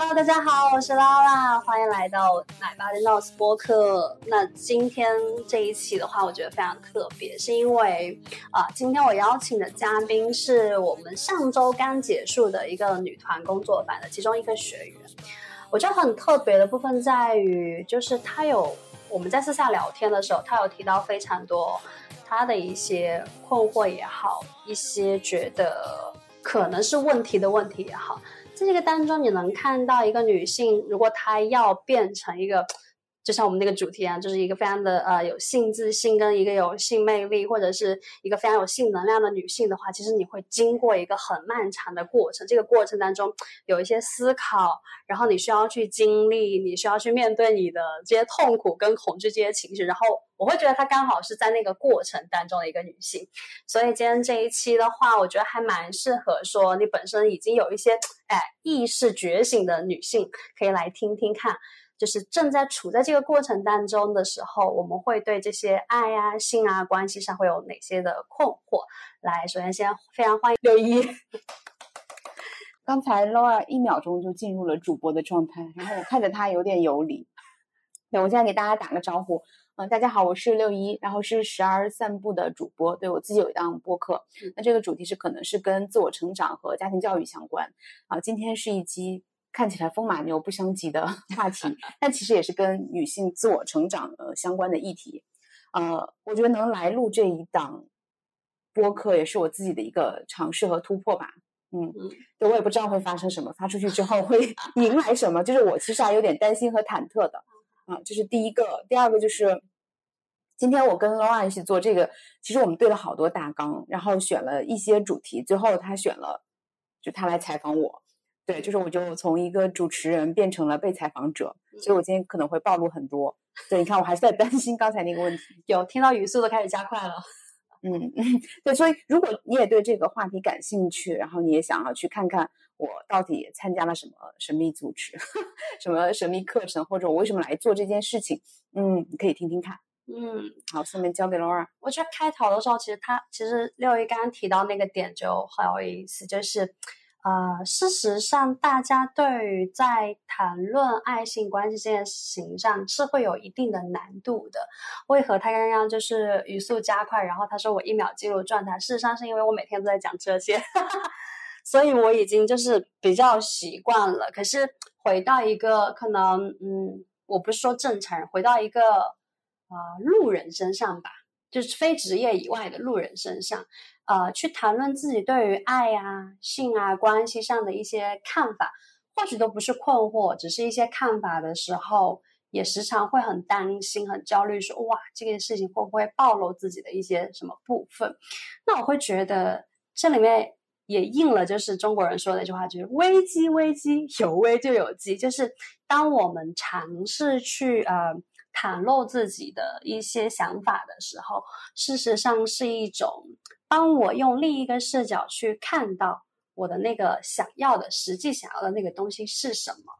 Hello，大家好，我是拉拉，欢迎来到奶爸的 Notes 播客。那今天这一期的话，我觉得非常特别，是因为啊、今天我邀请的嘉宾是我们上周刚结束的一个女团工作坊的其中一个学员。我觉得很特别的部分在于，就是他有我们在私下聊天的时候，他有提到非常多他的一些困惑也好，一些觉得可能是问题的问题也好。在这个当中，你能看到一个女性，如果她要变成一个，就像我们那个主题啊，就是一个非常的呃有性自信跟一个有性魅力，或者是一个非常有性能量的女性的话，其实你会经过一个很漫长的过程。这个过程当中有一些思考，然后你需要去经历，你需要去面对你的这些痛苦跟恐惧这些情绪。然后我会觉得她刚好是在那个过程当中的一个女性。所以今天这一期的话，我觉得还蛮适合说你本身已经有一些哎意识觉醒的女性，可以来听听看。就是正在处在这个过程当中的时候，我们会对这些爱啊、性啊、关系上会有哪些的困惑？来，首先先非常欢迎六一，刚才 Laura 一秒钟就进入了主播的状态，然后我看着他有点游离。对，我现在给大家打个招呼，嗯、大家好，我是六一，然后是时而散步的主播，对我自己有一档播客，那这个主题是可能是跟自我成长和家庭教育相关啊。今天是一期看起来风马牛不相及的 话题，但其实也是跟女性自我成长呃相关的议题。呃，我觉得能来录这一档播客，也是我自己的一个尝试和突破吧。嗯，嗯对我也不知道会发生什么，发出去之后会 迎来什么，就是我其实还有点担心和忐忑的。啊，这是第一个，第二个就是今天我跟 Laura 一起做这个，其实我们对了好多大纲，然后选了一些主题，最后他选了，就他来采访我。对，就是我就从一个主持人变成了被采访者，所以我今天可能会暴露很多。对，你看我还是在担心刚才那个问题。有听到语速都开始加快了。嗯，嗯，对，所以如果你也对这个话题感兴趣，然后你也想要去看看我到底参加了什么神秘组织、什么神秘课程，或者我为什么来做这件事情，嗯，你可以听听看。嗯，好，下面交给 Laura。我觉得开头的时候，其实他其实六一刚刚提到那个点就很有意思，就是呃，事实上大家对于在谈论爱性关系这件事情上是会有一定的难度的。为何他刚刚就是语速加快，然后他说我一秒进入状态？事实上是因为我每天都在讲这些，所以我已经就是比较习惯了。可是回到一个可能，嗯，我不是说正常人，回到一个呃路人身上吧，就是非职业以外的路人身上，呃，去谈论自己对于爱啊、性啊、关系上的一些看法，或许都不是困惑，只是一些看法的时候，也时常会很担心、很焦虑，说哇，这件事情会不会暴露自己的一些什么部分？那我会觉得这里面也应了，就是中国人说的一句话，就是危机危机，有危就有机，就是当我们尝试去呃。袒露自己的一些想法的时候，事实上是一种帮我用另一个视角去看到我的那个想要的、实际想要的那个东西是什么。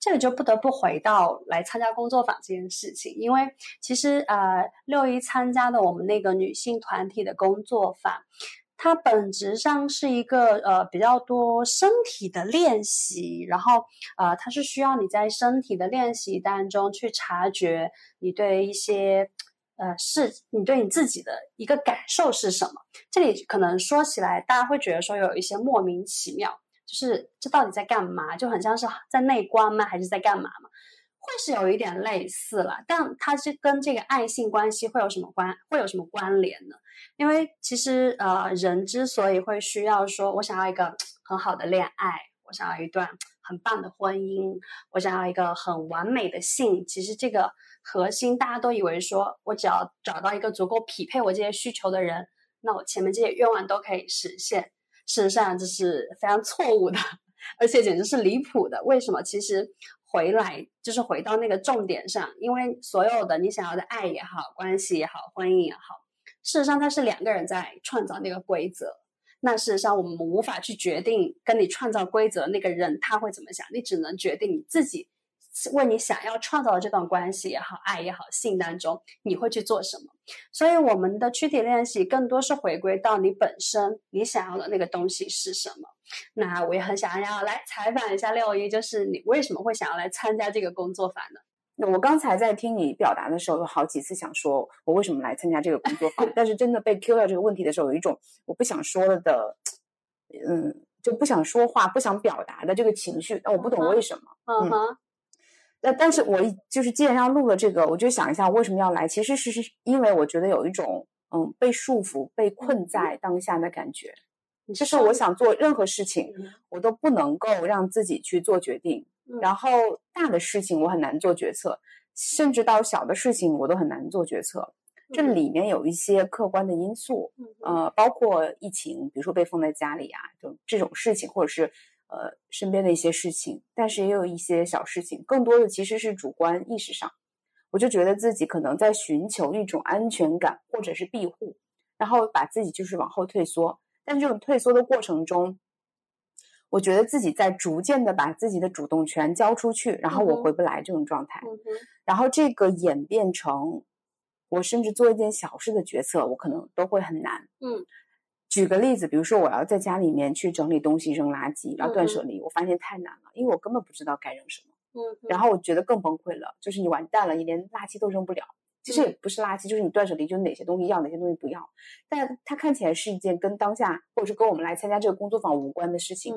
这里就不得不回到来参加工作坊这件事情，因为其实呃，六一参加的我们那个女性团体的工作坊，它本质上是一个呃比较多身体的练习，然后呃它是需要你在身体的练习当中去察觉你对一些呃是你对你自己的一个感受是什么。这里可能说起来，大家会觉得说有一些莫名其妙，就是这到底在干嘛？就很像是在内观吗？还是在干嘛嘛？会是有一点类似了，但它是跟这个爱性关系会有什么关会有什么关联呢？因为其实呃，人之所以会需要说，我想要一个很好的恋爱，我想要一段很棒的婚姻，我想要一个很完美的性，其实这个核心大家都以为说我只要找到一个足够匹配我这些需求的人，那我前面这些愿望都可以实现。事实上这是非常错误的，而且简直是离谱的。为什么？其实回来就是回到那个重点上，因为所有的你想要的爱也好，关系也好，婚姻也好，事实上它是两个人在创造那个规则。那事实上我们无法去决定跟你创造规则那个人他会怎么想，你只能决定你自己为你想要创造的这段关系也好，爱也好，性当中你会去做什么。所以我们的躯体练习更多是回归到你本身你想要的那个东西是什么。那我也很想要来采访一下六一，就是你为什么会想要来参加这个工作坊呢？我刚才在听你表达的时候，有好几次想说我为什么来参加这个工作坊，但是真的被 Q 到这个问题的时候，有一种我不想说了的，嗯，就不想说话、不想表达的这个情绪，但我不懂为什么。嗯哼。那但是我就是既然要录了这个，我就想一下为什么要来。其实是是因为我觉得有一种嗯被束缚、被困在当下的感觉，就是我想做任何事情，我都不能够让自己去做决定。然后大的事情我很难做决策，甚至到小的事情我都很难做决策。这里面有一些客观的因素，呃，包括疫情，比如说被封在家里啊，就这种事情，或者是。呃，身边的一些事情，但是也有一些小事情，更多的其实是主观意识上，我就觉得自己可能在寻求一种安全感或者是庇护，然后把自己就是往后退缩，但这种退缩的过程中，我觉得自己在逐渐的把自己的主动权交出去，然后我回不来这种状态，然后这个演变成，我甚至做一件小事的决策，我可能都会很难，嗯。举个例子，比如说我要在家里面去整理东西、扔垃圾，要断舍离，我发现太难了，因为我根本不知道该扔什么。嗯，然后我觉得更崩溃了，就是你完蛋了，你连垃圾都扔不了。其实也不是垃圾，就是你断舍离，就是哪些东西要，哪些东西不要。但它看起来是一件跟当下或者是跟我们来参加这个工作坊无关的事情，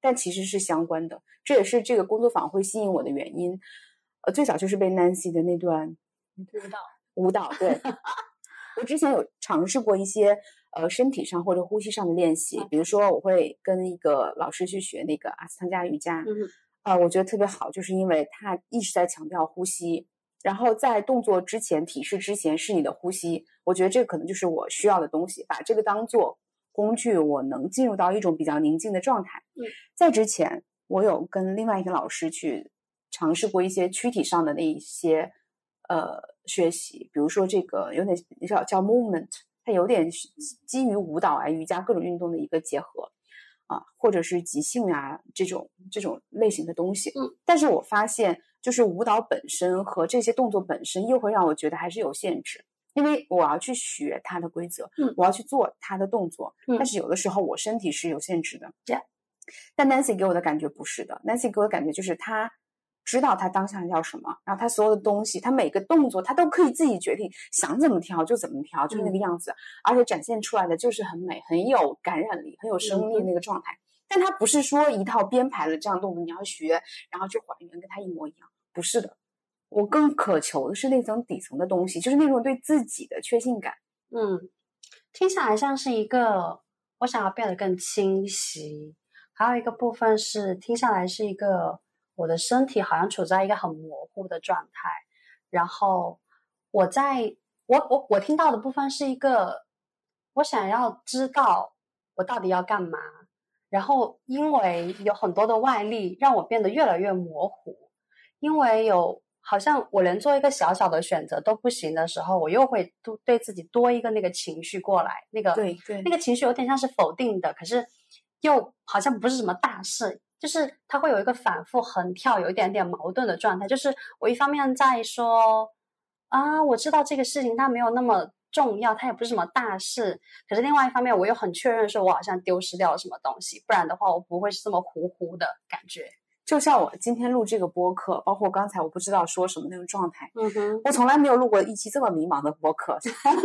但其实是相关的。这也是这个工作坊会吸引我的原因。呃，最早就是被 Nancy 的那段舞蹈，舞蹈，对 我之前有尝试过一些。呃，身体上或者呼吸上的练习，比如说我会跟一个老师去学那个阿斯汤加瑜伽，嗯呃，我觉得特别好，就是因为他一直在强调呼吸，然后在动作之前、体式之前是你的呼吸，我觉得这个可能就是我需要的东西，把这个当做工具，我能进入到一种比较宁静的状态。嗯，在之前，我有跟另外一个老师去尝试过一些躯体上的那一些呃学习，比如说这个有点叫叫 movement。它有点基于舞蹈啊、瑜伽各种运动的一个结合啊，或者是即兴啊这种这种类型的东西。嗯，但是我发现，就是舞蹈本身和这些动作本身，又会让我觉得还是有限制，因为我要去学它的规则，嗯，我要去做它的动作，嗯，但是有的时候我身体是有限制的。但 Nancy 给我的感觉不是的，Nancy 给我的感觉就是他。知道他当下要什么，然后他所有的东西，他每个动作他都可以自己决定，想怎么跳就怎么跳，就是那个样子，而且展现出来的就是很美，很有感染力，很有生命力那个状态。但他不是说一套编排的这样动作你要学，然后去还原跟他一模一样，不是的。我更渴求的是那层底层的东西，就是那种对自己的确信感。嗯，听起来像是一个我想要变得更清晰，还有一个部分是听下来是一个。我的身体好像处在一个很模糊的状态，然后我在我我我听到的部分是一个，我想要知道我到底要干嘛，然后因为有很多的外力让我变得越来越模糊，因为有好像我连做一个小小的选择都不行的时候，我又会多对自己多一个那个情绪过来，那个对对，那个情绪有点像是否定的，可是又好像不是什么大事。就是它会有一个反复横跳，有一点点矛盾的状态。就是我一方面在说啊，我知道这个事情它没有那么重要，它也不是什么大事。可是另外一方面，我又很确认说，我好像丢失掉了什么东西，不然的话，我不会是这么糊糊的感觉。就像我今天录这个播客，包括刚才我不知道说什么那种状态。嗯哼，我从来没有录过一期这么迷茫的播客。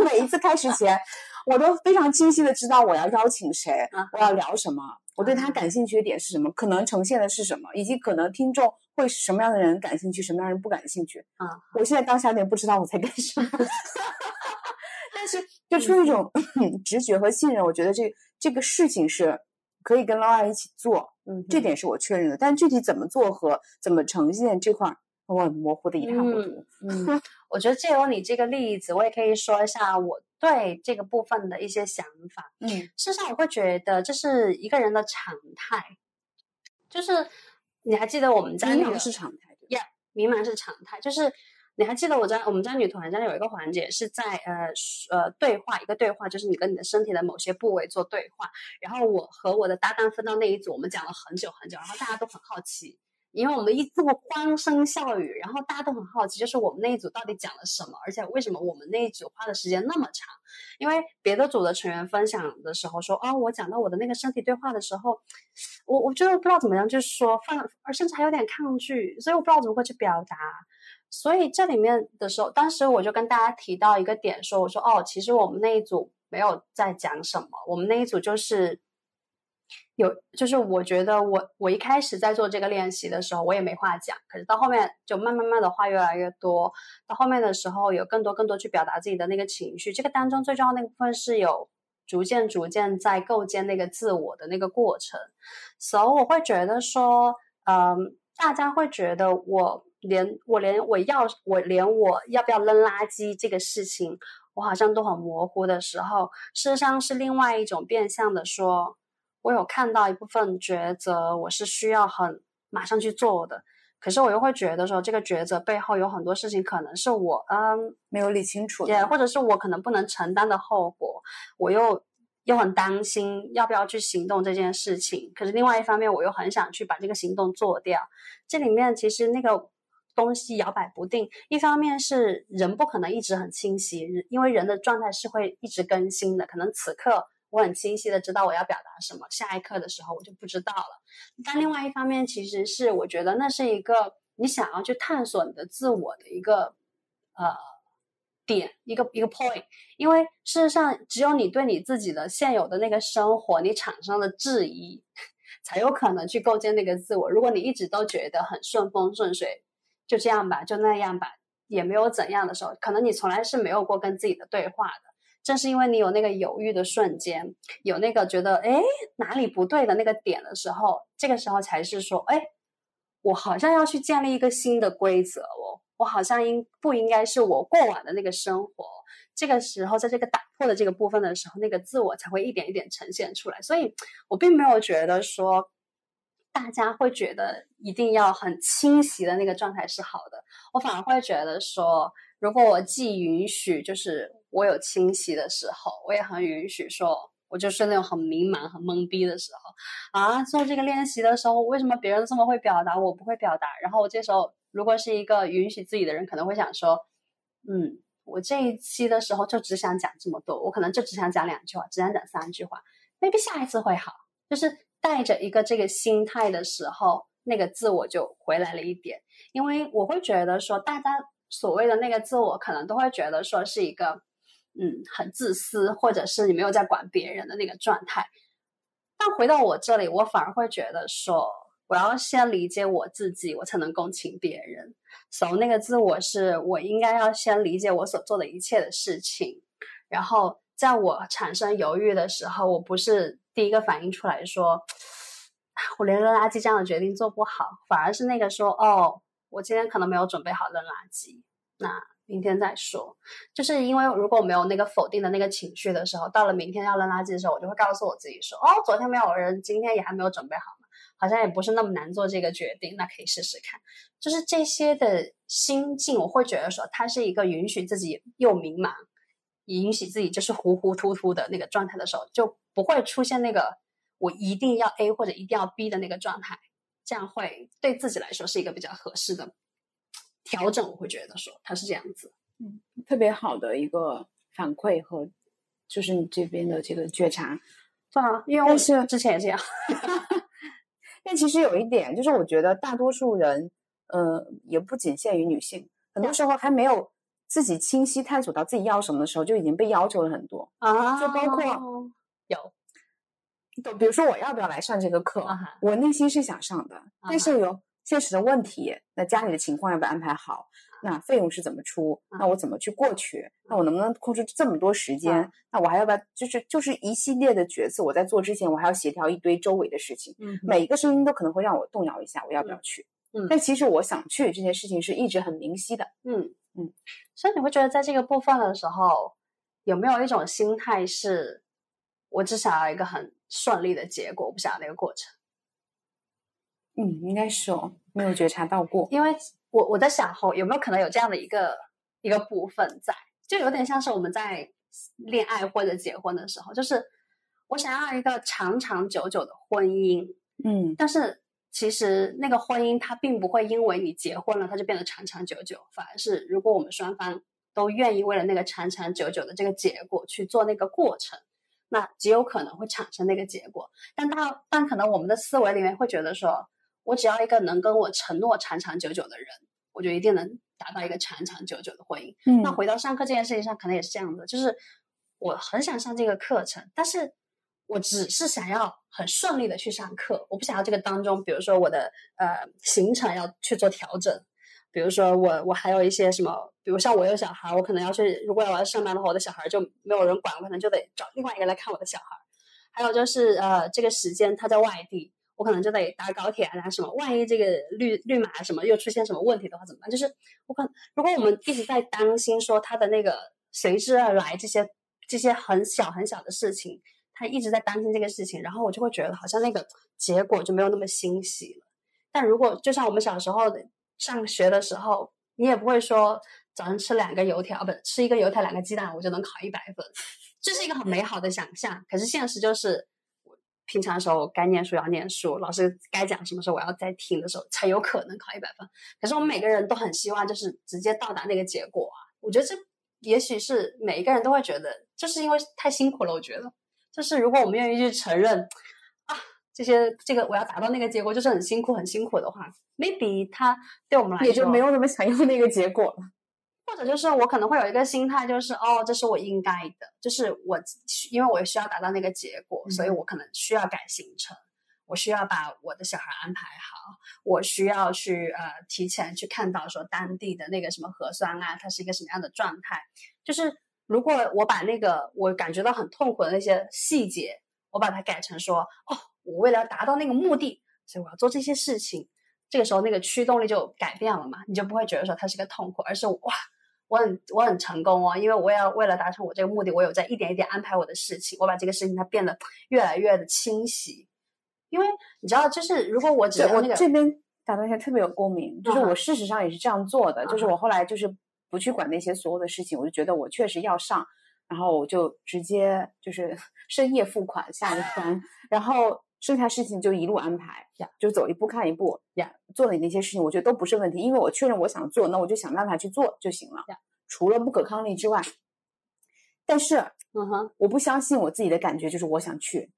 每一次开始前，我都非常清晰的知道我要邀请谁，我要聊什么。我对他感兴趣的点是什么？可能呈现的是什么？以及可能听众会什么样的人感兴趣，什么样的人不感兴趣？啊，我现在当下有点不知道我在干什么，但是就出于一种 直觉和信任，我觉得这这个事情是可以跟 Laura 一起做，嗯，这点是我确认的。但具体怎么做和怎么呈现这块，我模糊的一塌糊涂。嗯，我觉得借由你这个例子，我也可以说一下我。对这个部分的一些想法，嗯，事实上我会觉得这是一个人的常态，就是你还记得我们家迷茫是常态，Yeah，迷茫是常态，就是你还记得我在我们家女团家有一个环节是在呃呃对话一个对话，就是你跟你的身体的某些部位做对话，然后我和我的搭档分到那一组，我们讲了很久很久，然后大家都很好奇因为我们一这么欢声笑语，然后大家都很好奇，就是我们那一组到底讲了什么，而且为什么我们那一组花的时间那么长？因为别的组的成员分享的时候说，哦，我讲到我的那个身体对话的时候，我我觉得我不知道怎么样，就是说放，而甚至还有点抗拒，所以我不知道怎么会去表达。所以这里面的时候，当时我就跟大家提到一个点，说我说哦，其实我们那一组没有在讲什么，我们那一组就是。有，就是我觉得我我一开始在做这个练习的时候，我也没话讲，可是到后面就慢慢慢的话越来越多，到后面的时候有更多更多去表达自己的那个情绪，这个当中最重要那部分是有逐渐逐渐在构建那个自我的那个过程，所以我会觉得说，嗯，大家会觉得我连我连我要我连我要不要扔垃圾这个事情，我好像都很模糊的时候，事实上是另外一种变相的说。我有看到一部分抉择，我是需要很马上去做的，可是我又会觉得说，这个抉择背后有很多事情可能是我嗯没有理清楚，也或者是我可能不能承担的后果，我又又很担心要不要去行动这件事情。可是另外一方面，我又很想去把这个行动做掉。这里面其实那个东西摇摆不定，一方面是人不可能一直很清晰，因为人的状态是会一直更新的，可能此刻。我很清晰的知道我要表达什么，下一刻的时候我就不知道了。但另外一方面，其实是我觉得那是一个你想要去探索你的自我的一个呃点，一个一个 point。因为事实上，只有你对你自己的现有的那个生活，你产生了质疑，才有可能去构建那个自我。如果你一直都觉得很顺风顺水，就这样吧，就那样吧，也没有怎样的时候，可能你从来是没有过跟自己的对话的。正是因为你有那个犹豫的瞬间，有那个觉得哎哪里不对的那个点的时候，这个时候才是说哎，我好像要去建立一个新的规则哦，我好像应不应该是我过往的那个生活？这个时候，在这个打破的这个部分的时候，那个自我才会一点一点呈现出来。所以我并没有觉得说大家会觉得一定要很清晰的那个状态是好的，我反而会觉得说，如果我既允许就是。我有清晰的时候，我也很允许说，我就是那种很迷茫、很懵逼的时候啊。做这个练习的时候，为什么别人这么会表达，我不会表达？然后我这时候如果是一个允许自己的人，可能会想说，嗯，我这一期的时候就只想讲这么多，我可能就只想讲两句话，只想讲三句话，maybe 下一次会好。就是带着一个这个心态的时候，那个自我就回来了一点。因为我会觉得说，大家所谓的那个自我，可能都会觉得说是一个。嗯，很自私，或者是你没有在管别人的那个状态。但回到我这里，我反而会觉得说，我要先理解我自己，我才能共情别人。所以那个自我是我应该要先理解我所做的一切的事情，然后在我产生犹豫的时候，我不是第一个反应出来说，我连扔垃圾这样的决定做不好，反而是那个说，哦，我今天可能没有准备好扔垃圾，那。明天再说，就是因为如果没有那个否定的那个情绪的时候，到了明天要扔垃圾的时候，我就会告诉我自己说：“哦，昨天没有扔，今天也还没有准备好，好像也不是那么难做这个决定，那可以试试看。”就是这些的心境，我会觉得说，它是一个允许自己又迷茫，允许自己就是糊糊涂涂的那个状态的时候，就不会出现那个我一定要 A 或者一定要 B 的那个状态，这样会对自己来说是一个比较合适的。调整，我会觉得说他是这样子，嗯，特别好的一个反馈和就是你这边的这个觉察，对啊，因为我是之前也这样，但其实有一点就是，我觉得大多数人，呃，也不仅限于女性，很多时候还没有自己清晰探索到自己要什么的时候，就已经被要求了很多啊，就包括有，比如说我要不要来上这个课，我内心是想上的，但是有。现实的问题，那家里的情况要不要安排好？那费用是怎么出？那我怎么去过去？那我能不能空出这么多时间？那我还要不要就是就是一系列的决策？我在做之前，我还要协调一堆周围的事情。嗯，每一个声音都可能会让我动摇一下，我要不要去？嗯，但其实我想去这件事情是一直很明晰的。嗯嗯，所以你会觉得在这个部分的时候，有没有一种心态是，我只想要一个很顺利的结果，我不想要那个过程？嗯，应该是哦，没有觉察到过。因为我我在想，后有没有可能有这样的一个一个部分在，就有点像是我们在恋爱或者结婚的时候，就是我想要一个长长久久的婚姻，嗯，但是其实那个婚姻它并不会因为你结婚了，它就变得长长久久，反而是如果我们双方都愿意为了那个长长久久的这个结果去做那个过程，那极有可能会产生那个结果。但大但可能我们的思维里面会觉得说，我只要一个能跟我承诺长长久久的人，我就一定能达到一个长长久久的婚姻。嗯那回到上课这件事情上，可能也是这样的，就是我很想上这个课程，但是我只是想要很顺利的去上课，我不想要这个当中，比如说我的呃行程要去做调整，比如说我我还有一些什么，比如像我有小孩，我可能要去，如果我要上班的话，我的小孩就没有人管，我可能就得找另外一个来看我的小孩。还有就是呃这个时间他在外地。我可能就得搭高铁啊，什么？万一这个绿绿码什么又出现什么问题的话，怎么办？就是我可能，如果我们一直在担心说他的那个随之而来这些这些很小很小的事情，他一直在担心这个事情，然后我就会觉得好像那个结果就没有那么欣喜了。但如果就像我们小时候的上学的时候，你也不会说早上吃两个油条，不吃一个油条两个鸡蛋，我就能考一百分，这是一个很美好的想象。可是现实就是，平常时候该念书要念书，老师该讲什么时候我要在听的时候才有可能考一百分。可是我们每个人都很希望就是直接到达那个结果啊。我觉得这也许是每一个人都会觉得，就是因为太辛苦了。我觉得，就是如果我们愿意去承认啊，这些这个我要达到那个结果就是很辛苦很辛苦的话，maybe 他对我们来说也就没有那么想要那个结果了。或者就是我可能会有一个心态，就是哦，这是我应该的，就是我因为我需要达到那个结果，所以我可能需要改行程，我需要把我的小孩安排好，我需要去呃提前去看到说当地的那个什么核酸啊，它是一个什么样的状态。就是如果我把那个我感觉到很痛苦的那些细节，我把它改成说哦，我为了要达到那个目的，所以我要做这些事情。这个时候那个驱动力就改变了嘛，你就不会觉得说它是个痛苦，而是哇，我很我很成功哦，因为我要为了达成我这个目的，我有在一点一点安排我的事情，我把这个事情它变得越来越的清晰。因为你知道，就是如果我只我要那个这边打断一下，特别有共鸣，就是我事实上也是这样做的，就是我后来就是不去管那些所有的事情，我就觉得我确实要上，然后我就直接就是 深夜付款下的单，然后剩下事情就一路安排就走一步看一步呀做了你那些事情，我觉得都不是问题，因为我确认我想做，那我就想办法去做就行了除了不可抗力之外，但是嗯哼。我不相信我自己的感觉，就是我想去，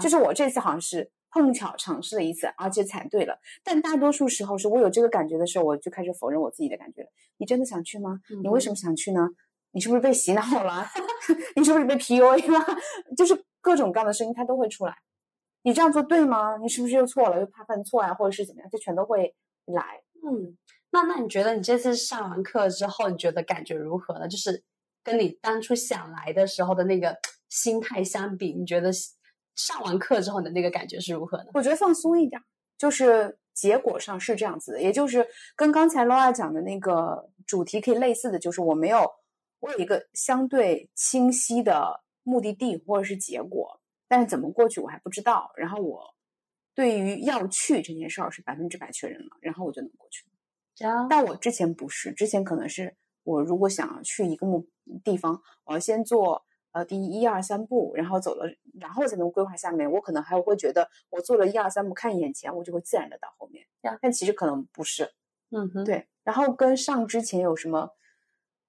就是我这次好像是碰巧尝试了一次，而且踩对了。但大多数时候是我有这个感觉的时候，我就开始否认我自己的感觉了。你真的想去吗？你为什么想去呢？你是不是被洗脑了？你是不是被 PUA 了？就是各种各样的声音它都会出来。你这样做对吗？你是不是又错了？又怕犯错啊，或者是怎么样？就全都会来。嗯，那那你觉得你这次上完课之后，你觉得感觉如何呢？就是跟你当初想来的时候的那个心态相比，你觉得上完课之后的那个感觉是如何呢？我觉得放松一点，就是结果上是这样子的，也就是跟刚才 Laura 讲的那个主题可以类似的，就是我没有，我有一个相对清晰的目的地或者是结果，但是怎么过去我还不知道。然后我对于要去这件事儿是百分之百确认了，然后我就能过去。这样，但我之前不是，之前可能是我如果想要去一个目地方，我要先做呃第一二三步，然后走了，然后才能规划下面。我可能还会觉得我做了一二三步，看眼前，我就会自然的到后面。呀但其实可能不是，嗯哼，对。然后跟上之前有什么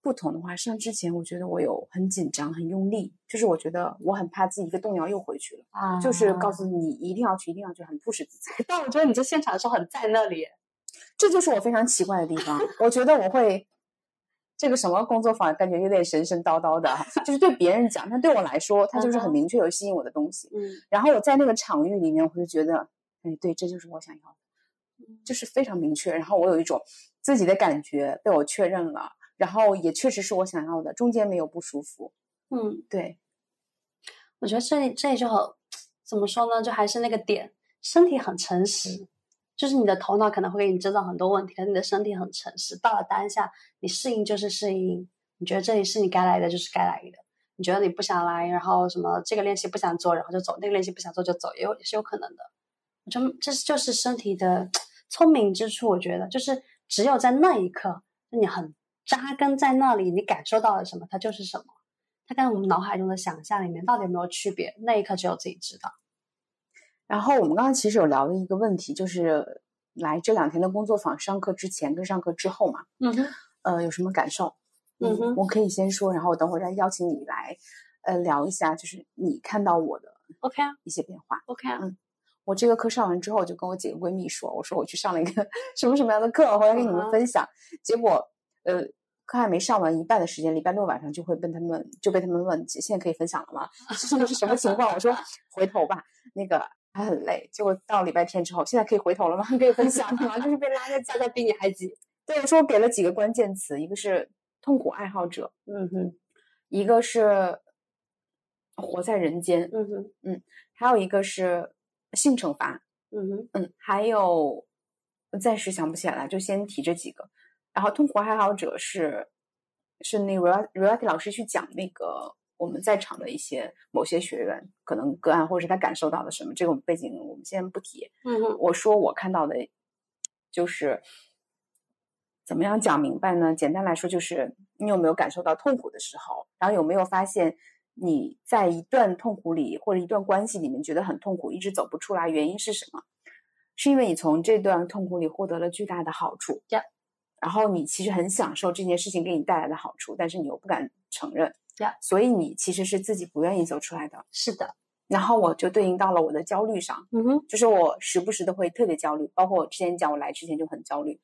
不同的话，上之前我觉得我有很紧张、很用力，就是我觉得我很怕自己一个动摇又回去了，啊，就是告诉你一定要去，一定要去，很不实自己。但我觉得你在现场的时候很在那里，这就是我非常奇怪的地方。我觉得我会这个什么工作坊，感觉有点神神叨叨的，就是对别人讲，但对我来说，它就是很明确有吸引我的东西。嗯然后我在那个场域里面，我就觉得，哎，对，这就是我想要的，就是非常明确。然后我有一种自己的感觉被我确认了，然后也确实是我想要的，中间没有不舒服。嗯，对，我觉得这里这里就很怎么说呢？就还是那个点，身体很诚实，就是你的头脑可能会给你制造很多问题，可是你的身体很诚实。到了当下，你适应就是适应，你觉得这里是你该来的就是该来的，你觉得你不想来，然后什么这个练习不想做，然后就走；那个练习不想做就走，也有也是有可能的。我觉得这就是身体的聪明之处。我觉得就是只有在那一刻，你很扎根在那里，你感受到了什么，它就是什么。它跟我们脑海中的想象里面到底有没有区别？那一刻只有自己知道。然后我们刚刚其实有聊的一个问题，就是来这两天的工作坊上课之前跟上课之后嘛，嗯哼，呃，有什么感受？嗯哼我可以先说，然后我等会儿再邀请你来，呃，聊一下，就是你看到我的，OK 啊一些变化。，OK 啊，我这个课上完之后，就跟我几个闺蜜说，我说我去上了一个 什么什么样的课，我回来跟你们嗯分享。结果，呃，课还没上完一半的时间，礼拜六晚上就会被他们就被他们问，现在可以分享了吗？这个是什么情况？我说回头吧，那个还很累。结果到礼拜天之后，现在可以回头了吗？可以分享了吗？就是被拉在大家比你还急，对，我说我给了几个关键词，一个是痛苦爱好者，嗯哼，一个是活在人间，嗯哼，嗯还有一个是性惩罚，嗯哼，嗯，还有暂时想不起来了，就先提这几个。然后痛苦爱好者是是那个 Royalty Royalty 老师去讲那个我们在场的一些某些学员可能个案，或者是他感受到的什么，这个背景我们先不提。嗯，我说我看到的，就是怎么样讲明白呢？简单来说，就是你有没有感受到痛苦的时候，然后有没有发现你在一段痛苦里或者一段关系里面觉得很痛苦，一直走不出来，原因是什么？是因为你从这段痛苦里获得了巨大的好处 Yeah 然后你其实很享受这件事情给你带来的好处，但是你又不敢承认 Yeah 所以你其实是自己不愿意走出来的。是的，然后我就对应到了我的焦虑上，嗯哼，就是我时不时的会特别焦虑，包括我之前讲我来之前就很焦虑，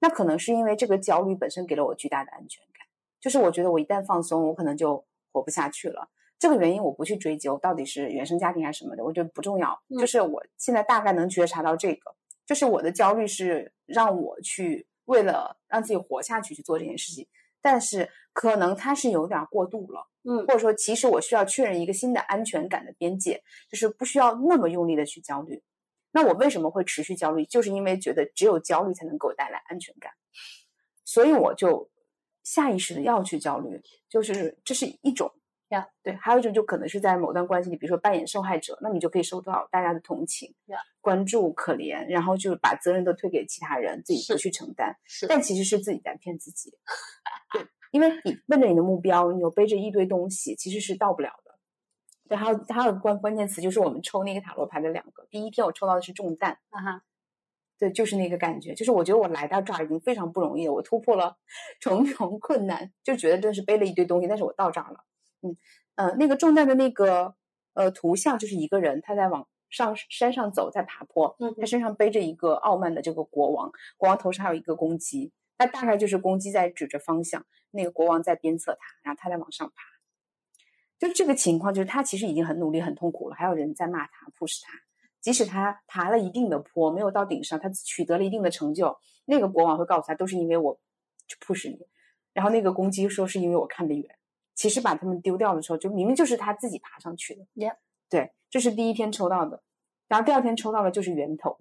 那可能是因为这个焦虑本身给了我巨大的安全感，就是我觉得我一旦放松，我可能就活不下去了。这个原因我不去追究，到底是原生家庭还是什么的，我觉得不重要。嗯就是我现在大概能觉察到这个，就是我的焦虑是让我去为了让自己活下去去做这件事情，但是可能它是有点过度了。嗯或者说，其实我需要确认一个新的安全感的边界，就是不需要那么用力的去焦虑。那我为什么会持续焦虑？就是因为觉得只有焦虑才能给我带来安全感，所以我就下意识的要去焦虑，就是这是一种呀对，还有一种就可能是在某段关系里，比如说扮演受害者，那你就可以收到大家的同情、呀关注、可怜，然后就把责任都推给其他人，自己不去承担。是但其实是自己在骗自己。对，因为你奔着你的目标，你又背着一堆东西，其实是到不了的。对，还有还有个关关键词就是我们抽那个塔罗牌的两个，第一天我抽到的是重担，啊哈，对，就是那个感觉，就是我觉得我来到这儿已经非常不容易了，我突破了 重重困难，就觉得真是背了一堆东西，但是我到这儿了。嗯呃，那个重担的那个呃图像就是一个人，他在往上山上走，在爬坡，嗯他身上背着一个傲慢的这个国王，国王头上还有一个公鸡，那大概就是公鸡在指着方向，那个国王在鞭策他，然后他在往上爬。就这个情况，就是他其实已经很努力、很痛苦了，还有人在骂他、push 他。即使他爬了一定的坡，没有到顶上，他取得了一定的成就，那个国王会告诉他，都是因为我去 push 你。然后那个公鸡说是因为我看得远，其实把他们丢掉的时候，就明明就是他自己爬上去的。Yeah 对，这是第一天抽到的，然后第二天抽到的就是源头，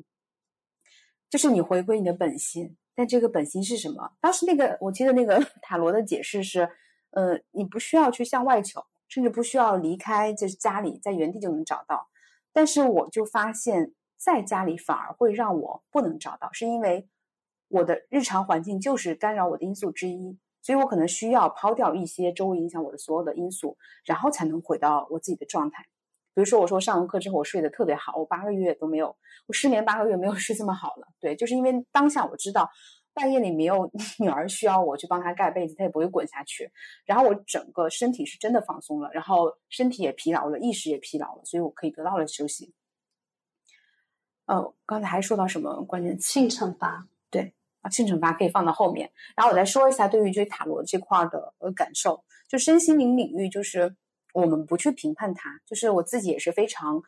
就是你回归你的本心。但这个本心是什么？当时那个我记得那个 塔罗的解释是，呃，你不需要去向外求，甚至不需要离开就是家里，在原地就能找到。但是我就发现，在家里反而会让我不能找到，是因为我的日常环境就是干扰我的因素之一，所以我可能需要抛掉一些周围影响我的所有的因素，然后才能回到我自己的状态。比如说，我说上完课之后我睡得特别好，我八个月都没有，我失眠八个月没有 睡这么好了。对，就是因为当下我知道半夜里没有 女儿需要我去帮她盖被子，她也不会滚下去。然后我整个身体是真的放松了，然后身体也疲劳了，意识也疲劳了，所以我可以得到了休息。哦，刚才还说到什么关键？性惩罚，啊，性惩罚可以放到后面，然后我再说一下对于这塔罗这块儿的呃感受，就身心灵领域，就是我们不去评判它，就是我自己也是非常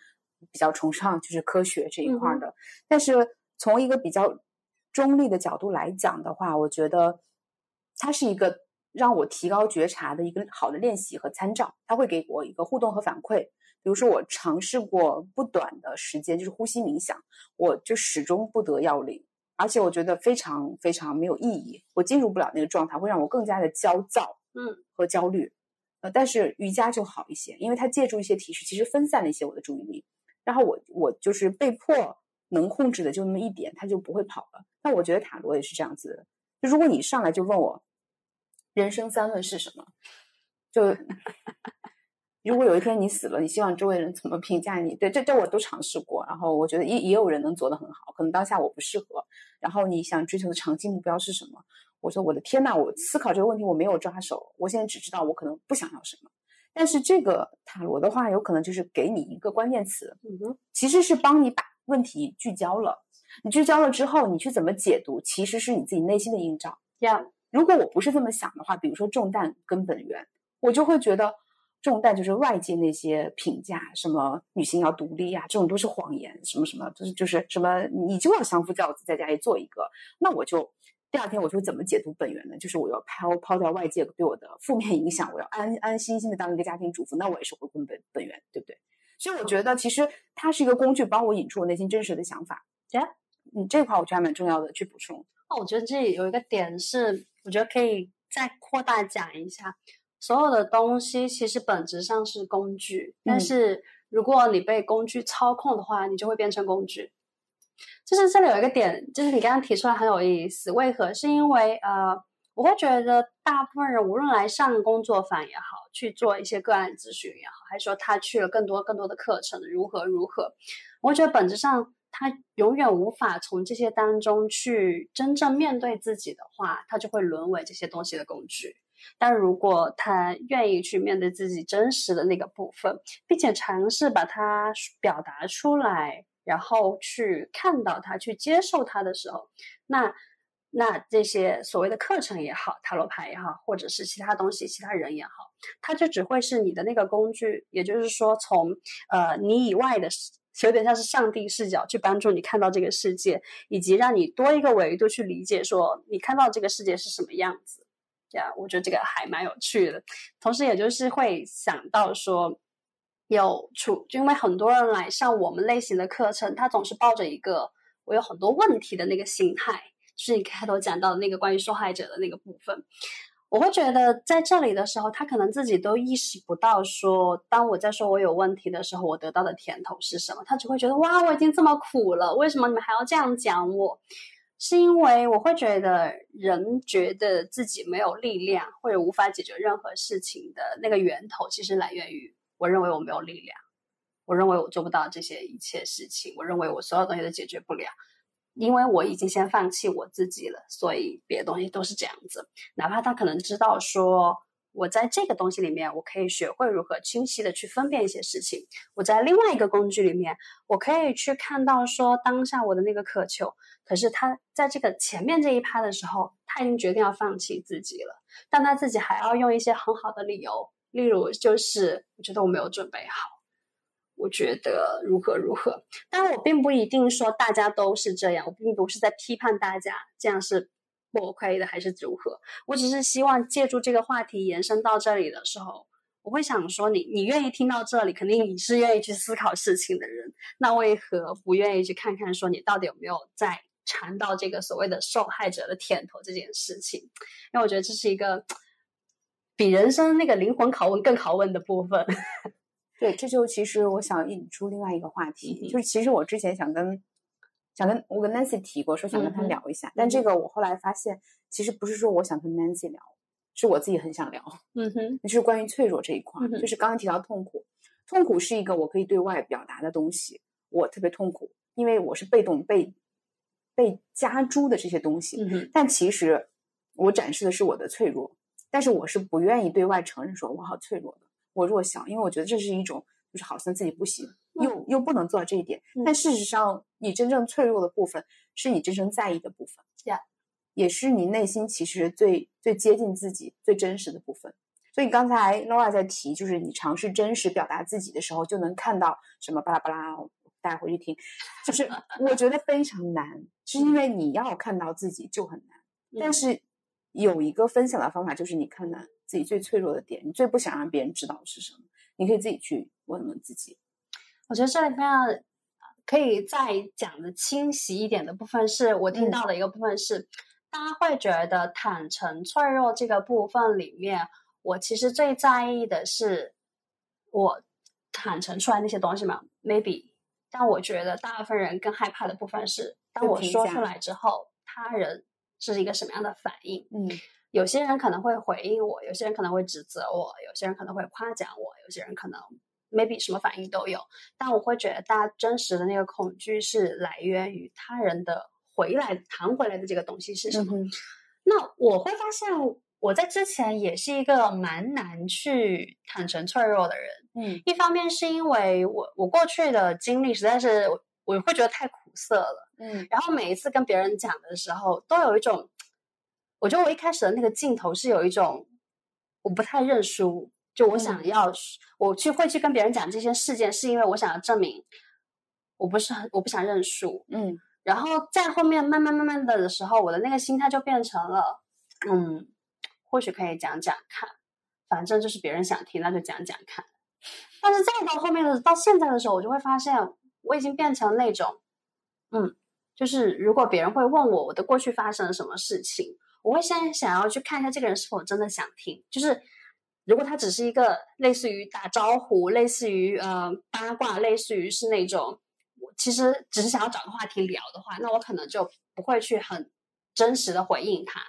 比较崇尚就是科学这一块儿的，但是从一个比较中立的角度来讲的话，我觉得它是一个让我提高觉察的一个好的练习和参照，它会给我一个互动和反馈。比如说，我尝试过不短的时间，就是呼吸冥想，我就始终不得要领。而且我觉得非常非常没有意义，我进入不了那个状态，会让我更加的焦躁，嗯，和焦虑。呃，但是瑜伽就好一些，因为它借助一些提示，其实分散了一些我的注意力，然后我我就是被迫能控制的就那么一点，它就不会跑了。那我觉得塔罗也是这样子的，就如果你上来就问我人生三问是什么，就如果有一天你死了，你希望周围人怎么评价你？对，这这我都尝试过，然后我觉得也也有人能做得很好，可能当下我不适合。然后你想追求的长期目标是什么？我说我的天呐，我思考这个问题我没有抓手，我现在只知道我可能不想要什么。但是这个塔罗的话，有可能就是给你一个关键词，其实是帮你把问题聚焦了。你聚焦了之后，你去怎么解读，其实是你自己内心的映照。这样，如果我不是这么想的话，比如说重担跟本源，我就会觉得重担就是外界那些评价，什么女性要独立呀，这种都是谎言，什么什么，就是就是什么，你就要相夫教子，在家里做一个，那我就。第二天我就怎么解读本源呢？就是我要抛抛掉外界对我的负面影响，我要安安心心的当一个家庭主妇，那我也是回归本本源，对不对？所以我觉得其实它是一个工具，帮我引出我内心真实的想法。对，嗯，这块我觉得还蛮重要的，去补充。那我觉得这里有一个点是，我觉得可以再扩大讲一下，所有的东西其实本质上是工具，但是如果你被工具操控的话，你就会变成工具。就是这里有一个点，就是你刚刚提出来很有意思。为何？是因为呃，我会觉得大部分人无论来上工作坊也好，去做一些个案咨询也好，还是说他去了更多更多的课程，如何如何，我觉得本质上他永远无法从这些当中去真正面对自己的话，他就会沦为这些东西的工具。但如果他愿意去面对自己真实的那个部分，并且尝试把它表达出来。然后去看到它，去接受它的时候，那那这些所谓的课程也好，塔罗牌也好，或者是其他东西、其他人也好，它就只会是你的那个工具。也就是说，从呃你以外的，有点像是上帝视角去帮助你看到这个世界，以及让你多一个维度去理解，说你看到这个世界是什么样子。这样，我觉得这个还蛮有趣的。同时，也就是会想到说。有处，就因为很多人来上我们类型的课程，他总是抱着一个我有很多问题的那个心态，就是你开头讲到的那个关于受害者的那个部分。我会觉得在这里的时候，他可能自己都意识不到，说当我在说我有问题的时候，我得到的甜头是什么？他只会觉得哇，我已经这么苦了，为什么你们还要这样讲我？是因为我会觉得人觉得自己没有力量或者无法解决任何事情的那个源头，其实来源于。我认为我没有力量，我认为我做不到这些一切事情，我认为我所有东西都解决不了，因为我已经先放弃我自己了，所以别的东西都是这样子。哪怕他可能知道说，我在这个东西里面，我可以学会如何清晰的去分辨一些事情；我在另外一个工具里面，我可以去看到说当下我的那个渴求。可是他在这个前面这一趴的时候，他已经决定要放弃自己了，但他自己还要用一些很好的理由。例如，就是我觉得我没有准备好，我觉得如何如何，但我并不一定说大家都是这样，我并不是在批判大家这样是不 OK 的，还是如何。我只是希望借助这个话题延伸到这里的时候，我会想说，你你愿意听到这里，肯定你是愿意去思考事情的人，那为何不愿意去看看说你到底有没有在尝到这个所谓的受害者的甜头这件事情？因为我觉得这是一个。比人生那个灵魂拷问更拷问的部分，对，这就其实我想引出另外一个话题，就是其实我之前想跟想跟我跟 Nancy 提过，说想跟他聊一下，但这个我后来发现，其实不是说我想跟 Nancy 聊，是我自己很想聊。嗯哼，就是关于脆弱这一块，就是刚刚提到痛苦，痛苦是一个我可以对外表达的东西，我特别痛苦，因为我是被动被被加诸的这些东西，但其实我展示的是我的脆弱。但是我是不愿意对外承认说我好脆弱的，我弱小，因为我觉得这是一种就是好像自己不行，又又不能做到这一点。但事实上，你真正脆弱的部分是你真正在意的部分，呀，也是你内心其实最最接近自己、最真实的部分。所以刚才 Laura 在提，就是你尝试真实表达自己的时候，就能看到什么巴拉巴拉。大家回去听，就是我觉得非常难，是因为你要看到自己就很难，但是。有一个分享的方法，就是你看看自己最脆弱的点，你最不想让别人知道是什么，你可以自己去问问自己。我觉得这里面可以再讲的清晰一点的部分，是我听到的一个部分是，大家会觉得坦诚脆弱这个部分里面，我其实最在意的是我坦诚出来那些东西嘛，maybe，但我觉得大部分人更害怕的部分是，当我说出来之后，他人。是一个什么样的反应？嗯，有些人可能会回应我，有些人可能会指责我，有些人可能会夸奖我，有些人可能 maybe 什么反应都有。但我会觉得，大家真实的那个恐惧是来源于他人的回来弹回来的这个东西是什么。那我会发现，我在之前也是一个蛮难去坦诚脆弱的人。嗯，一方面是因为我我过去的经历实在是我会觉得太苦涩了。嗯，然后每一次跟别人讲的时候，都有一种，我觉得我一开始的那个镜头是有一种，我不太认输，就我想要，我去会去跟别人讲这些事件，是因为我想要证明，我不是很，我不想认输，嗯，然后在后面慢慢慢慢的的时候，我的那个心态就变成了，嗯，或许可以讲讲看，反正就是别人想听，那就讲讲看。但是再到后面的到现在的时候，我就会发现，我已经变成那种，嗯。就是如果别人会问我我的过去发生了什么事情，我会先想要去看一下这个人是否真的想听。就是如果他只是一个类似于打招呼、类似于呃八卦、类似于是那种，我其实只是想要找个话题聊的话，那我可能就不会去很真实的回应他。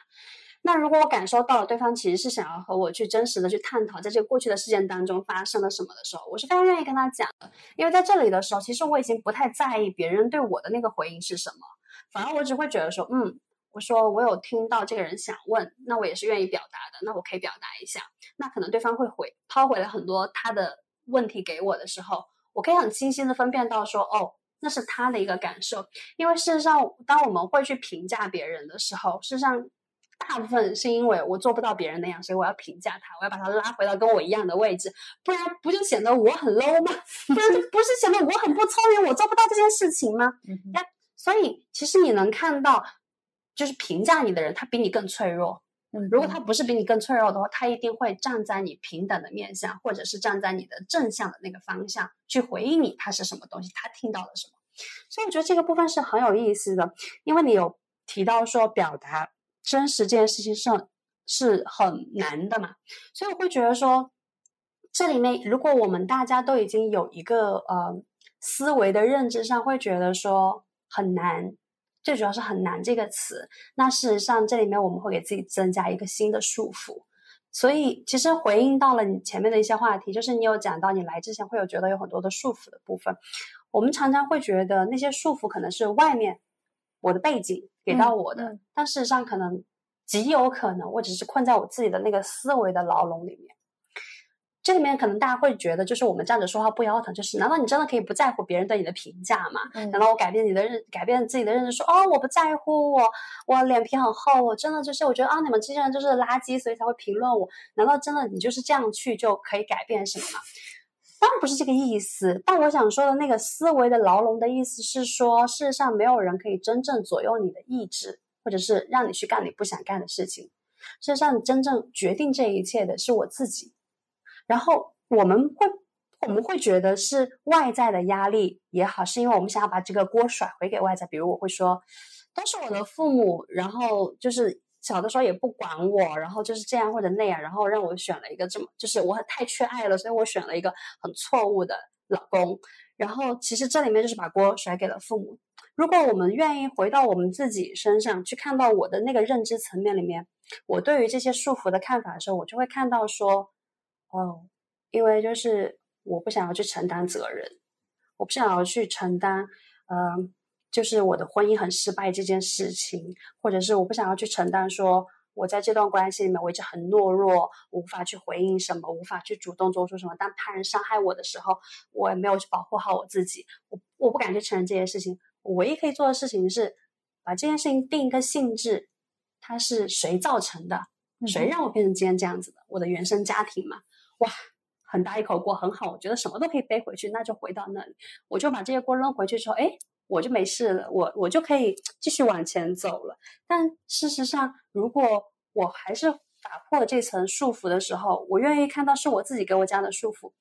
那如果我感受到了对方其实是想要和我去真实的去探讨，在这个过去的事件当中发生了什么的时候，我是非常愿意跟他讲的。因为在这里的时候，其实我已经不太在意别人对我的那个回应是什么，反而我只会觉得说，嗯，我说我有听到这个人想问，那我也是愿意表达的，那我可以表达一下。那可能对方会回抛回了很多他的问题给我的时候，我可以很清晰的分辨到说，哦，那是他的一个感受。因为事实上，当我们会去评价别人的时候，事实上。大部分是因为我做不到别人那样，所以我要评价他，我要把他拉回到跟我一样的位置，不然不就显得我很 low 吗？不然不是显得我很不聪明，我做不到这件事情吗？那所以其实你能看到，就是评价你的人，他比你更脆弱。嗯如果他不是比你更脆弱的话，他一定会站在你平等的面向，或者是站在你的正向的那个方向去回应你，他是什么东西，他听到了什么。所以我觉得这个部分是很有意思的，因为你有提到说表达。真实这件事情是是很难的嘛，所以我会觉得说，这里面如果我们大家都已经有一个呃思维的认知上会觉得说很难，最主要是很难这个词，那事实上这里面我们会给自己增加一个新的束缚。所以其实回应到了你前面的一些话题，就是你有讲到你来之前会有觉得有很多的束缚的部分，我们常常会觉得那些束缚可能是外面。我的背景给到我的，但事实上可能极有可能，我只是困在我自己的那个思维的牢笼里面。这里面可能大家会觉得，就是我们站着说话不腰疼，就是难道你真的可以不在乎别人对你的评价吗？难道我改变你的认，改变自己的认知，说哦我不在乎，我我脸皮很厚，我真的就是我觉得啊你们这些人就是垃圾，所以才会评论我。难道真的你就是这样去就可以改变什么吗？当然不是这个意思，但我想说的那个思维的牢笼的意思是说，事实上没有人可以真正左右你的意志，或者是让你去干你不想干的事情。事实上，真正决定这一切的是我自己。然后我们会我们会觉得是外在的压力也好，是因为我们想要把这个锅甩回给外在。比如我会说，都是我的父母，然后就是。小的时候也不管我，然后就是这样或者那样，然后让我选了一个这么，就是我太缺爱了，所以我选了一个很错误的老公。然后其实这里面就是把锅甩给了父母。如果我们愿意回到我们自己身上去看到我的那个认知层面里面，我对于这些束缚的看法的时候，我就会看到说，哦，因为就是我不想要去承担责任，我不想要去承担，嗯。就是我的婚姻很失败这件事情，或者是我不想要去承担，说我在这段关系里面我一直很懦弱，无法去回应什么，无法去主动做出什么。当他人伤害我的时候，我也没有去保护好我自己，我我不敢去承认这件事情。我唯一可以做的事情是把这件事情定一个性质，它是谁造成的？谁让我变成今天这样子的？我的原生家庭嘛，哇，很大一口锅，很好，我觉得什么都可以背回去，那就回到那里，我就把这些锅扔回去之后，哎。我就没事了，我我就可以 继续往前走了。但事实上，如果我还是打破这层束缚的时候，我愿意看到是我自己给我加的束缚，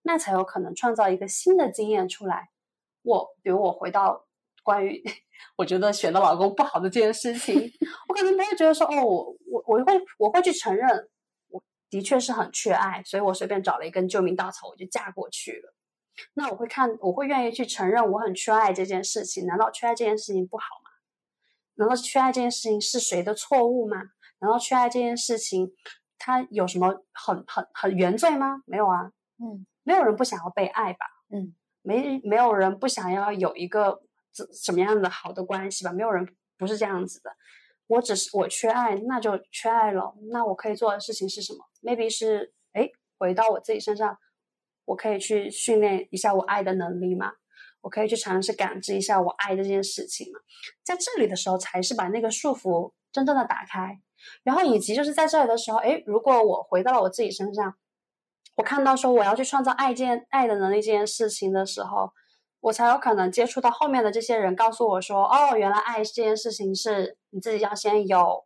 那才有可能创造一个新的经验出来。我比如我回到关于 我觉得选的老公不好的这件事情，我可能不会觉得说哦，我我我会我会去承认，的确是很缺爱，所以我随便找了一根救命稻草，我就嫁过去了。那我会看，我会愿意去承认我很缺爱这件事情。难道缺爱这件事情不好吗？难道缺爱这件事情是谁的错误吗？难道缺爱这件事情，它有什么很很很原罪吗？没有啊，嗯，没有人不想要被爱吧？嗯，没没有人不想要有一个怎什么样的好的关系吧？没有人不是这样子的。我只是我缺爱，那就缺爱了。那我可以做的事情是什么？maybe 是哎，回到我自己身上，我可以去训练一下我爱的能力嘛？我可以去尝试感知一下我爱这件事情嘛？在这里的时候，才是把那个束缚真正的打开。然后以及就是在这里的时候，哎，如果我回到了我自己身上，我看到说我要去创造爱件爱的能力这件事情的时候。我才有可能接触到后面的这些人，告诉我说：“哦，原来爱这件事情是你自己要先有，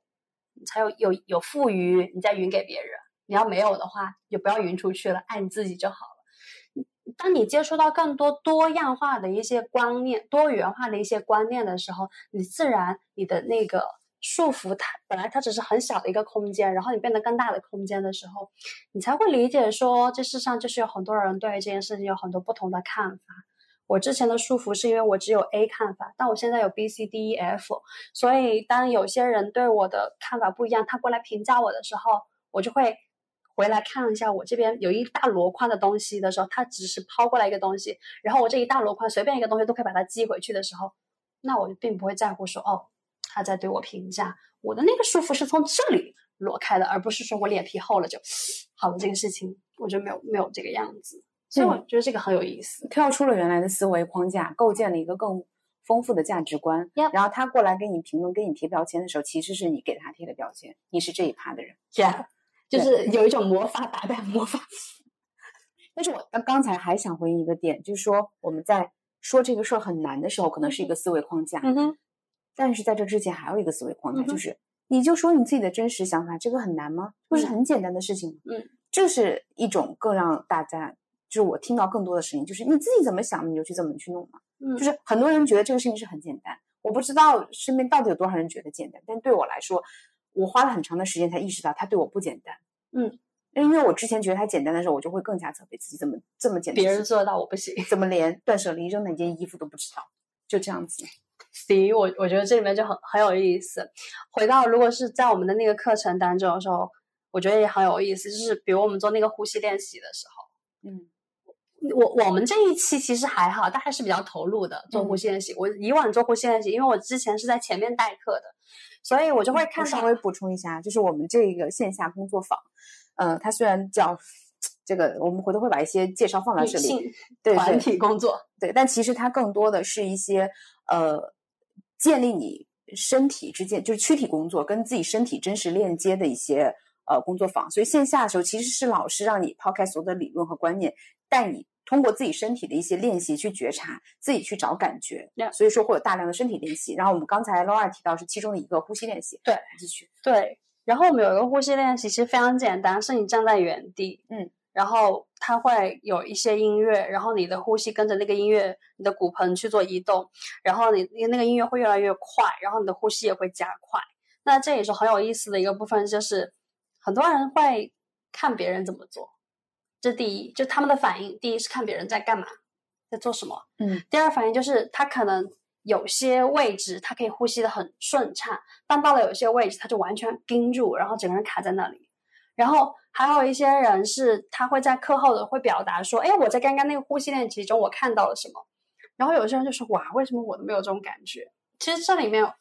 才有有有富余，你再匀给别人。你要没有的话，就不要匀出去了，爱你自己就好了。当你接触到更多多样化的一些观念、多元化的一些观念的时候，你自然你的那个束缚，它本来它只是很小的一个空间，然后你变得更大的空间的时候，你才会理解说，这世上就是有很多人对这件事情有很多不同的看法。”我之前的束缚是因为我只有 A 看法，但我现在有 B、C、D、E、F，所以当有些人对我的看法不一样，他过来评价我的时候，我就会回来看一下我这边有一大箩筐的东西的时候，他只是抛过来一个东西，然后我这一大箩筐随便一个东西都可以把它寄回去的时候，那我就并不会在乎说哦他在对我评价，我的那个束缚是从这里裸开的，而不是说我脸皮厚了就 好了。这个事情我就没有没有这个样子。所以我觉得这个很有意思，跳出了原来的思维框架，构建了一个更丰富的价值观。然后他过来给你评论、给你贴标签的时候，其实是你给他贴的标签，你是这一趴的人。是啊，就是有一种 魔法打败魔法。但是我刚刚才还想回应一个点，就是说我们在说这个事儿很难的时候，可能是一个思维框架。嗯哼。但是在这之前还有一个思维框架，就是你就说你自己的真实想法，这个很难吗？不是很简单的事情吗？嗯，这是一种更让大家。就是我听到更多的声音，就是你自己怎么想，你就去怎么去弄嘛。嗯，就是很多人觉得这个事情是很简单，我不知道身边到底有多少人觉得简单，但对我来说，我花了很长的时间才意识到它对我不简单。嗯，因为我之前觉得它简单的时候，我就会更加责备自己，怎么这么简单？别人做到我不行，怎么连断舍离扔哪件衣服都不知道？就这样子。行，我我觉得这里面就很很有意思。回到如果是在我们的那个课程当中的时候，我觉得也很有意思，就是比如我们做那个呼吸练习的时候，嗯。我我们这一期其实还好，大家是比较投入的做呼吸练习。我以往做呼吸练习，因为我之前是在前面代课的，所以我就会看。稍微补充一下，就是我们这个线下工作坊，呃，它虽然叫这个，我们回头会把一些介绍放到这里。对团体工作，对，但其实它更多的是一些呃，建立你身体之间，就是躯体工作跟自己身体真实链接的一些呃工作坊。所以线下的时候，其实是老师让你抛开所有的理论和观念，带你。通过自己身体的一些练习去觉察，自己去找感觉，所以说会有大量的身体练习。然后我们刚才 Laura 提到是其中的一个呼吸练习，对，继续。对，然后我们有一个呼吸练习，其实非常简单，是你站在原地，嗯，然后它会有一些音乐，然后你的呼吸跟着那个音乐，你的骨盆去做移动，然后你那个音乐会越来越快，然后你的呼吸也会加快。那这也是很有意思的一个部分，就是很多人会看别人怎么做。这第一，就他们的反应，第一是看别人在干嘛，在做什么，嗯。第二反应就是他可能有些位置他可以呼吸的很顺畅，但到了有些位置他就完全盯住，然后整个人卡在那里。然后还有一些人是他会在课后的会表达说，哎，我在刚刚那个呼吸练习中我看到了什么。然后有些人就说，哇，为什么我都没有这种感觉？其实这里面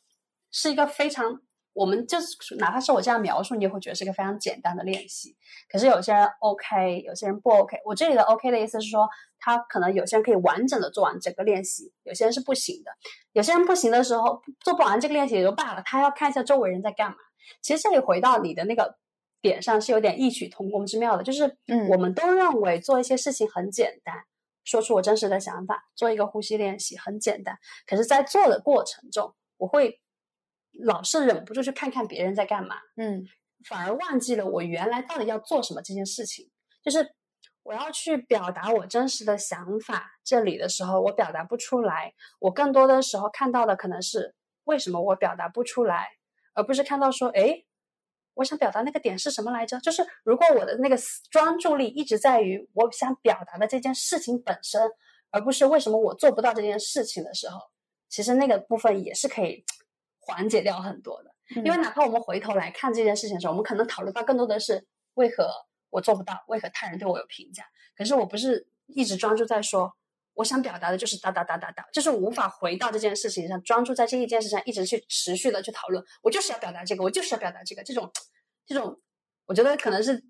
是一个非常。我们就是哪怕是我这样描述，你也会觉得是一个非常简单的练习。可是有些人 OK，有些人不 OK。我这里的 OK 的意思是说，他可能有些人可以完整的做完整个练习，有些人是不行的。有些人不行的时候，做不完这个练习也就罢了，他要看一下周围人在干嘛。其实这里回到你的那个点上是有点异曲同工之妙的，就是嗯，我们都认为做一些事情很简单，说出我真实的想法，做一个呼吸练习很简单。可是，在做的过程中，我会。老是忍不住去看看别人在干嘛，嗯，反而忘记了我原来到底要做什么这件事情。就是我要去表达我真实的想法，这里的时候我表达不出来，我更多的时候看到的可能是为什么我表达不出来，而不是看到说，哎，我想表达那个点是什么来着？就是如果我的那个专注力一直在于我想表达的这件事情本身，而不是为什么我做不到这件事情的时候，其实那个部分也是可以。缓解掉很多的，因为哪怕我们回头来看这件事情的时候，我们可能讨论到更多的是为何我做不到，为何他人对我有评价。可是我不是一直专注在说，我想表达的就是哒哒哒哒哒，就是无法回到这件事情上，专注在这一件事上，一直去持续的去讨论。我就是要表达这个，我就是要表达这个，这种这种，我觉得可能是。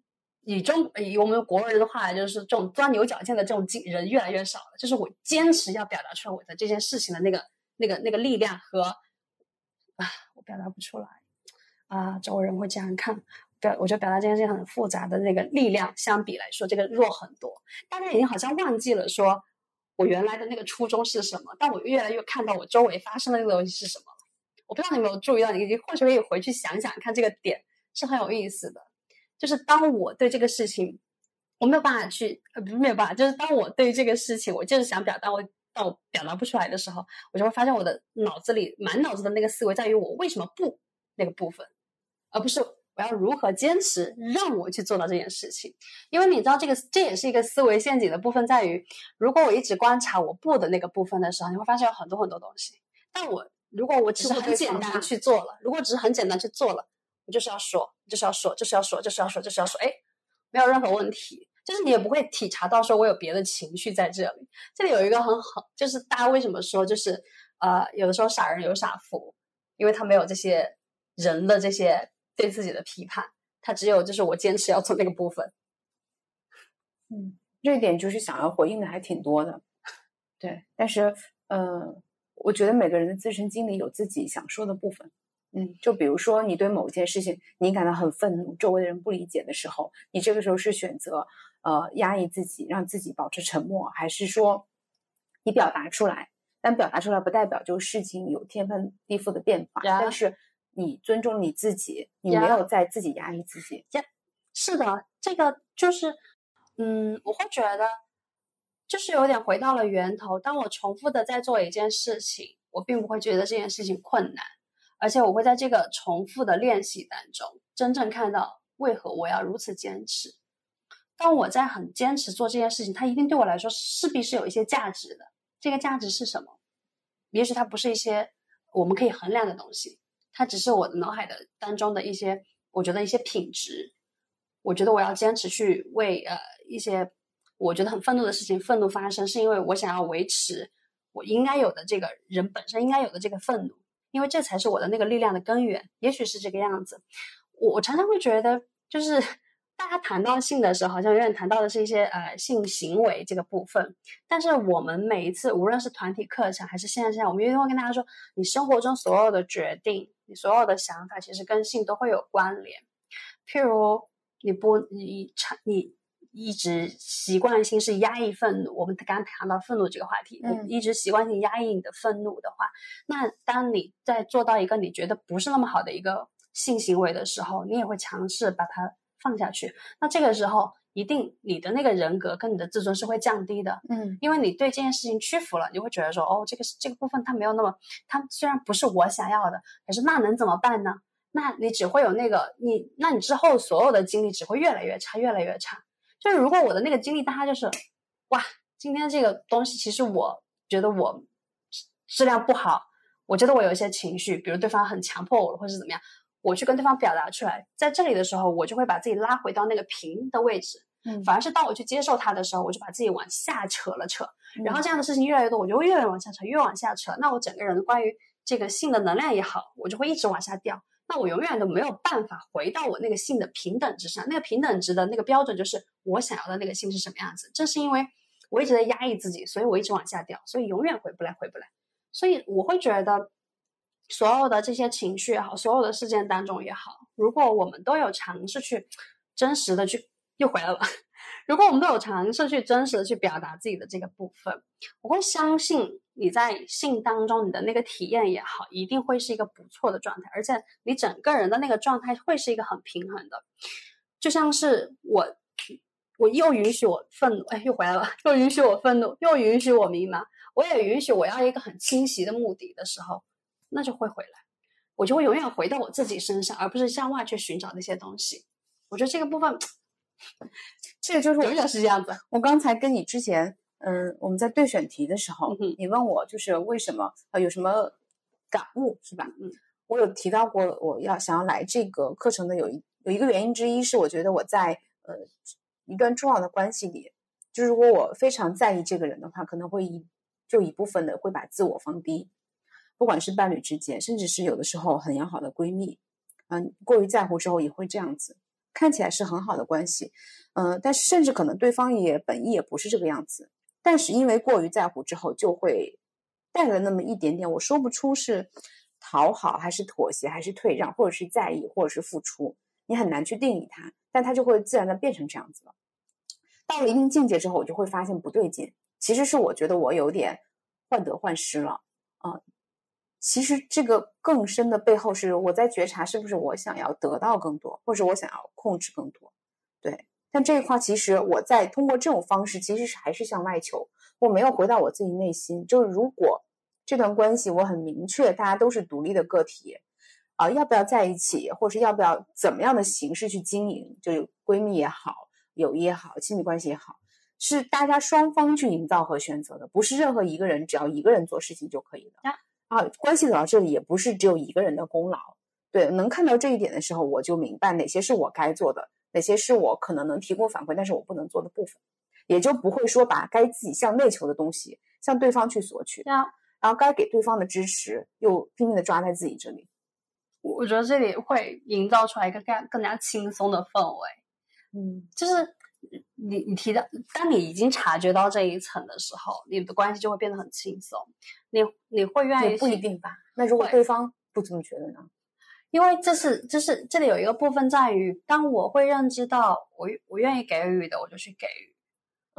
以中以我们国人的话，就是这种钻牛角尖的这种人越来越少了。就是我坚持要表达出来我的这件事情的那个、那个、那个力量和啊，我表达不出来啊，周围人会这样看。表，我觉得表达这件事情很复杂的那个力量，相比来说，这个弱很多。大家已经好像忘记了说我原来的那个初衷是什么，但我越来越看到我周围发生的那个东西是什么。我不知道你有没有注意到，你或许可以回去想想看，这个点是很有意思的。就是当我对这个事情，我没有办法去，呃，不是没有办法，就是当我对这个事情，我就是想表达，我但我表达不出来的时候，我就会发现我的脑子里满脑子的那个思维在于我为什么不那个部分，而不是我要如何坚持让我去做到这件事情。因为你知道，这个这也是一个思维陷阱的部分，在于如果我一直观察我不的那个部分的时候，你会发现有很多很多东西。但我如果我只是很简单去做了，如果只是很简单去做了。我就是要说，就是要说，就是要说，就是要说，就是要说，哎，没有任何问题。就是你也不会体察到说我有别的情绪在这里。这里有一个很好，就是大家为什么说就是呃，有的时候傻人有傻福，因为他没有这些人的这些对自己的批判，他只有就是我坚持要做那个部分。嗯，这一点就是想要回应的还挺多的。对，但是呃，我觉得每个人的自身经历有自己想说的部分。嗯，就比如说你对某一件事情你感到很愤怒，周围的人不理解的时候，你这个时候是选择呃压抑自己，让自己保持沉默，还是说你表达出来？但表达出来不代表就事情有天翻地覆的变化，但是你尊重你自己，你没有在自己压抑自己。是的，这个就是嗯，我会觉得就是有点回到了源头。当我重复的在做一件事情，我并不会觉得这件事情困难。而且我会在这个重复的练习当中，真正看到为何我要如此坚持。当我在很坚持做这件事情，它一定对我来说势必是有一些价值的。这个价值是什么？也许它不是一些我们可以衡量的东西，它只是我脑海的当中的一些，我觉得一些品质。我觉得我要坚持去为呃一些我觉得很愤怒的事情愤怒发生，是因为我想要维持我应该有的这个人本身应该有的这个愤怒。因为这才是我的那个力量的根源，也许是这个样子。我我常常会觉得，就是大家谈到性的时候，好像永远谈到的是一些呃性行为这个部分。但是我们每一次，无论是团体课程还是线下，我们一定会跟大家说，你生活中所有的决定，你所有的想法，其实跟性都会有关联。譬如你不你你。一直习惯性是压抑愤怒，我们刚刚谈到愤怒这个话题，嗯，一直习惯性压抑你的愤怒的话，那当你在做到一个你觉得不是那么好的一个性行为的时候，你也会尝试把它放下去。那这个时候，一定你的那个人格跟你的自尊是会降低的，嗯，因为你对这件事情屈服了，你会觉得说，哦，这个是这个部分它没有那么，它虽然不是我想要的，可是那能怎么办呢？那你只会有那个你，那你之后所有的经历只会越来越差，越来越差。就是如果我的那个经历，大家就是，哇，今天这个东西其实我觉得我质量不好，我觉得我有一些情绪，比如对方很强迫我，或者是怎么样，我去跟对方表达出来，在这里的时候，我就会把自己拉回到那个平的位置，嗯，反而是当我去接受他的时候，我就把自己往下扯了扯，然后这样的事情越来越多，我就会越来越往下扯，越往下扯，那我整个人关于这个性的能量也好，我就会一直往下掉。那我永远都没有办法回到我那个性的平等之上，那个平等值的那个标准就是我想要的那个性是什么样子。正是因为我一直在压抑自己，所以我一直往下掉，所以永远回不来，回不来。所以我会觉得，所有的这些情绪也好，所有的事件当中也好，如果我们都有尝试去真实的去，又回来了。如果我们都有尝试去真实的去表达自己的这个部分，我会相信你在性当中你的那个体验也好，一定会是一个不错的状态，而且你整个人的那个状态会是一个很平衡的。就像是我，我又允许我愤怒，哎，又回来了，又允许我愤怒，又允许我迷茫，我也允许我要一个很清晰的目的的时候，那就会回来，我就会永远回到我自己身上，而不是向外去寻找那些东西。我觉得这个部分。这个就是永远是这样子。我刚才跟你之前，嗯，我们在对选题的时候，你问我就是为什么呃有什么感悟是吧？嗯，我有提到过，我要想要来这个课程的有一有一个原因之一是，我觉得我在呃一段重要的关系里，就如果我非常在意这个人的话，可能会一就一部分的会把自我放低，不管是伴侣之间，甚至是有的时候很要好的闺蜜，嗯，过于在乎之后也会这样子，看起来是很好的关系，嗯，但是甚至可能对方也本意也不是这个样子，但是因为过于在乎之后，就会带了那么一点点，我说不出是。讨好还是妥协还是退让，或者是在意，或者是付出，你很难去定义它，但它就会自然的变成这样子了。到了一定境界之后，我就会发现不对劲，其实是我觉得我有点患得患失了啊。其实这个更深的背后是我在觉察，是不是我想要得到更多，或者我想要控制更多？对，但这一块其实我在通过这种方式，其实是还是向外求，我没有回到我自己内心。就是如果。这段关系我很明确，大家都是独立的个体，啊，要不要在一起，或者是要不要怎么样的形式去经营，就闺蜜也好，友谊也好，亲密关系也好，是大家双方去营造和选择的，不是任何一个人只要一个人做事情就可以的。啊，关系走到这里也不是只有一个人的功劳。对，能看到这一点的时候，我就明白哪些是我该做的，哪些是我可能能提供反馈，但是我不能做的部分，也就不会说把该自己向内求的东西向对方去索取。然后该给对方的支持又拼命的抓在自己这里，我觉得这里会营造出来一个更更加轻松的氛围。嗯，就是你你提到，当你已经察觉到这一层的时候，你的关系就会变得很轻松。你你会愿意不一定吧？那如果对方不这么觉得呢？因为这是这是这里有一个部分在于，当我会认知到我我愿意给予的，我就去给予。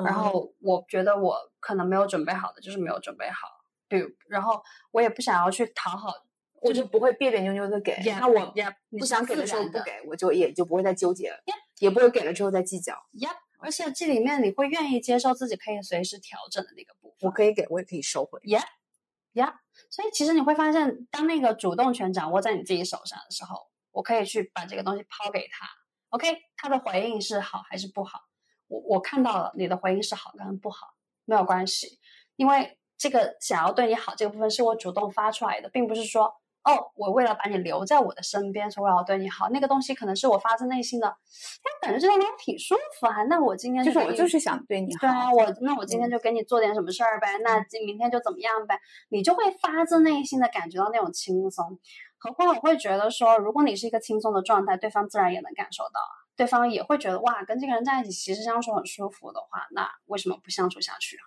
然后我觉得我可能没有准备好的，就是没有准备好。对，然后我也不想要去讨好，我就不会别别扭扭的给。那我不想给的时候不给，我就也就不会再纠结了，也不会给了之后再计较。Yep，，而且这里面你会愿意接受自己可以随时调整的那个部分。我可以给，我也可以收回。呀，所以其实你会发现，当那个主动权掌握在你自己手上的时候，我可以去把这个东西抛给他。OK，他的回应是好还是不好？我我看到了你的回应是好跟不好，没有关系，因为。这个想要对你好这个部分是我主动发出来的，并不是说哦，我为了把你留在我的身边，所以我要对你好。那个东西可能是我发自内心的，哎，感觉这种人挺舒服啊。那我今天就是我就是想对你好。对啊，我那我今天就给你做点什么事儿呗。那明天就怎么样呗？你就会发自内心的感觉到那种轻松。何况我会觉得说，如果你是一个轻松的状态，对方自然也能感受到啊。对方也会觉得哇，跟这个人在一起其实相处很舒服的话，那为什么不相处下去啊？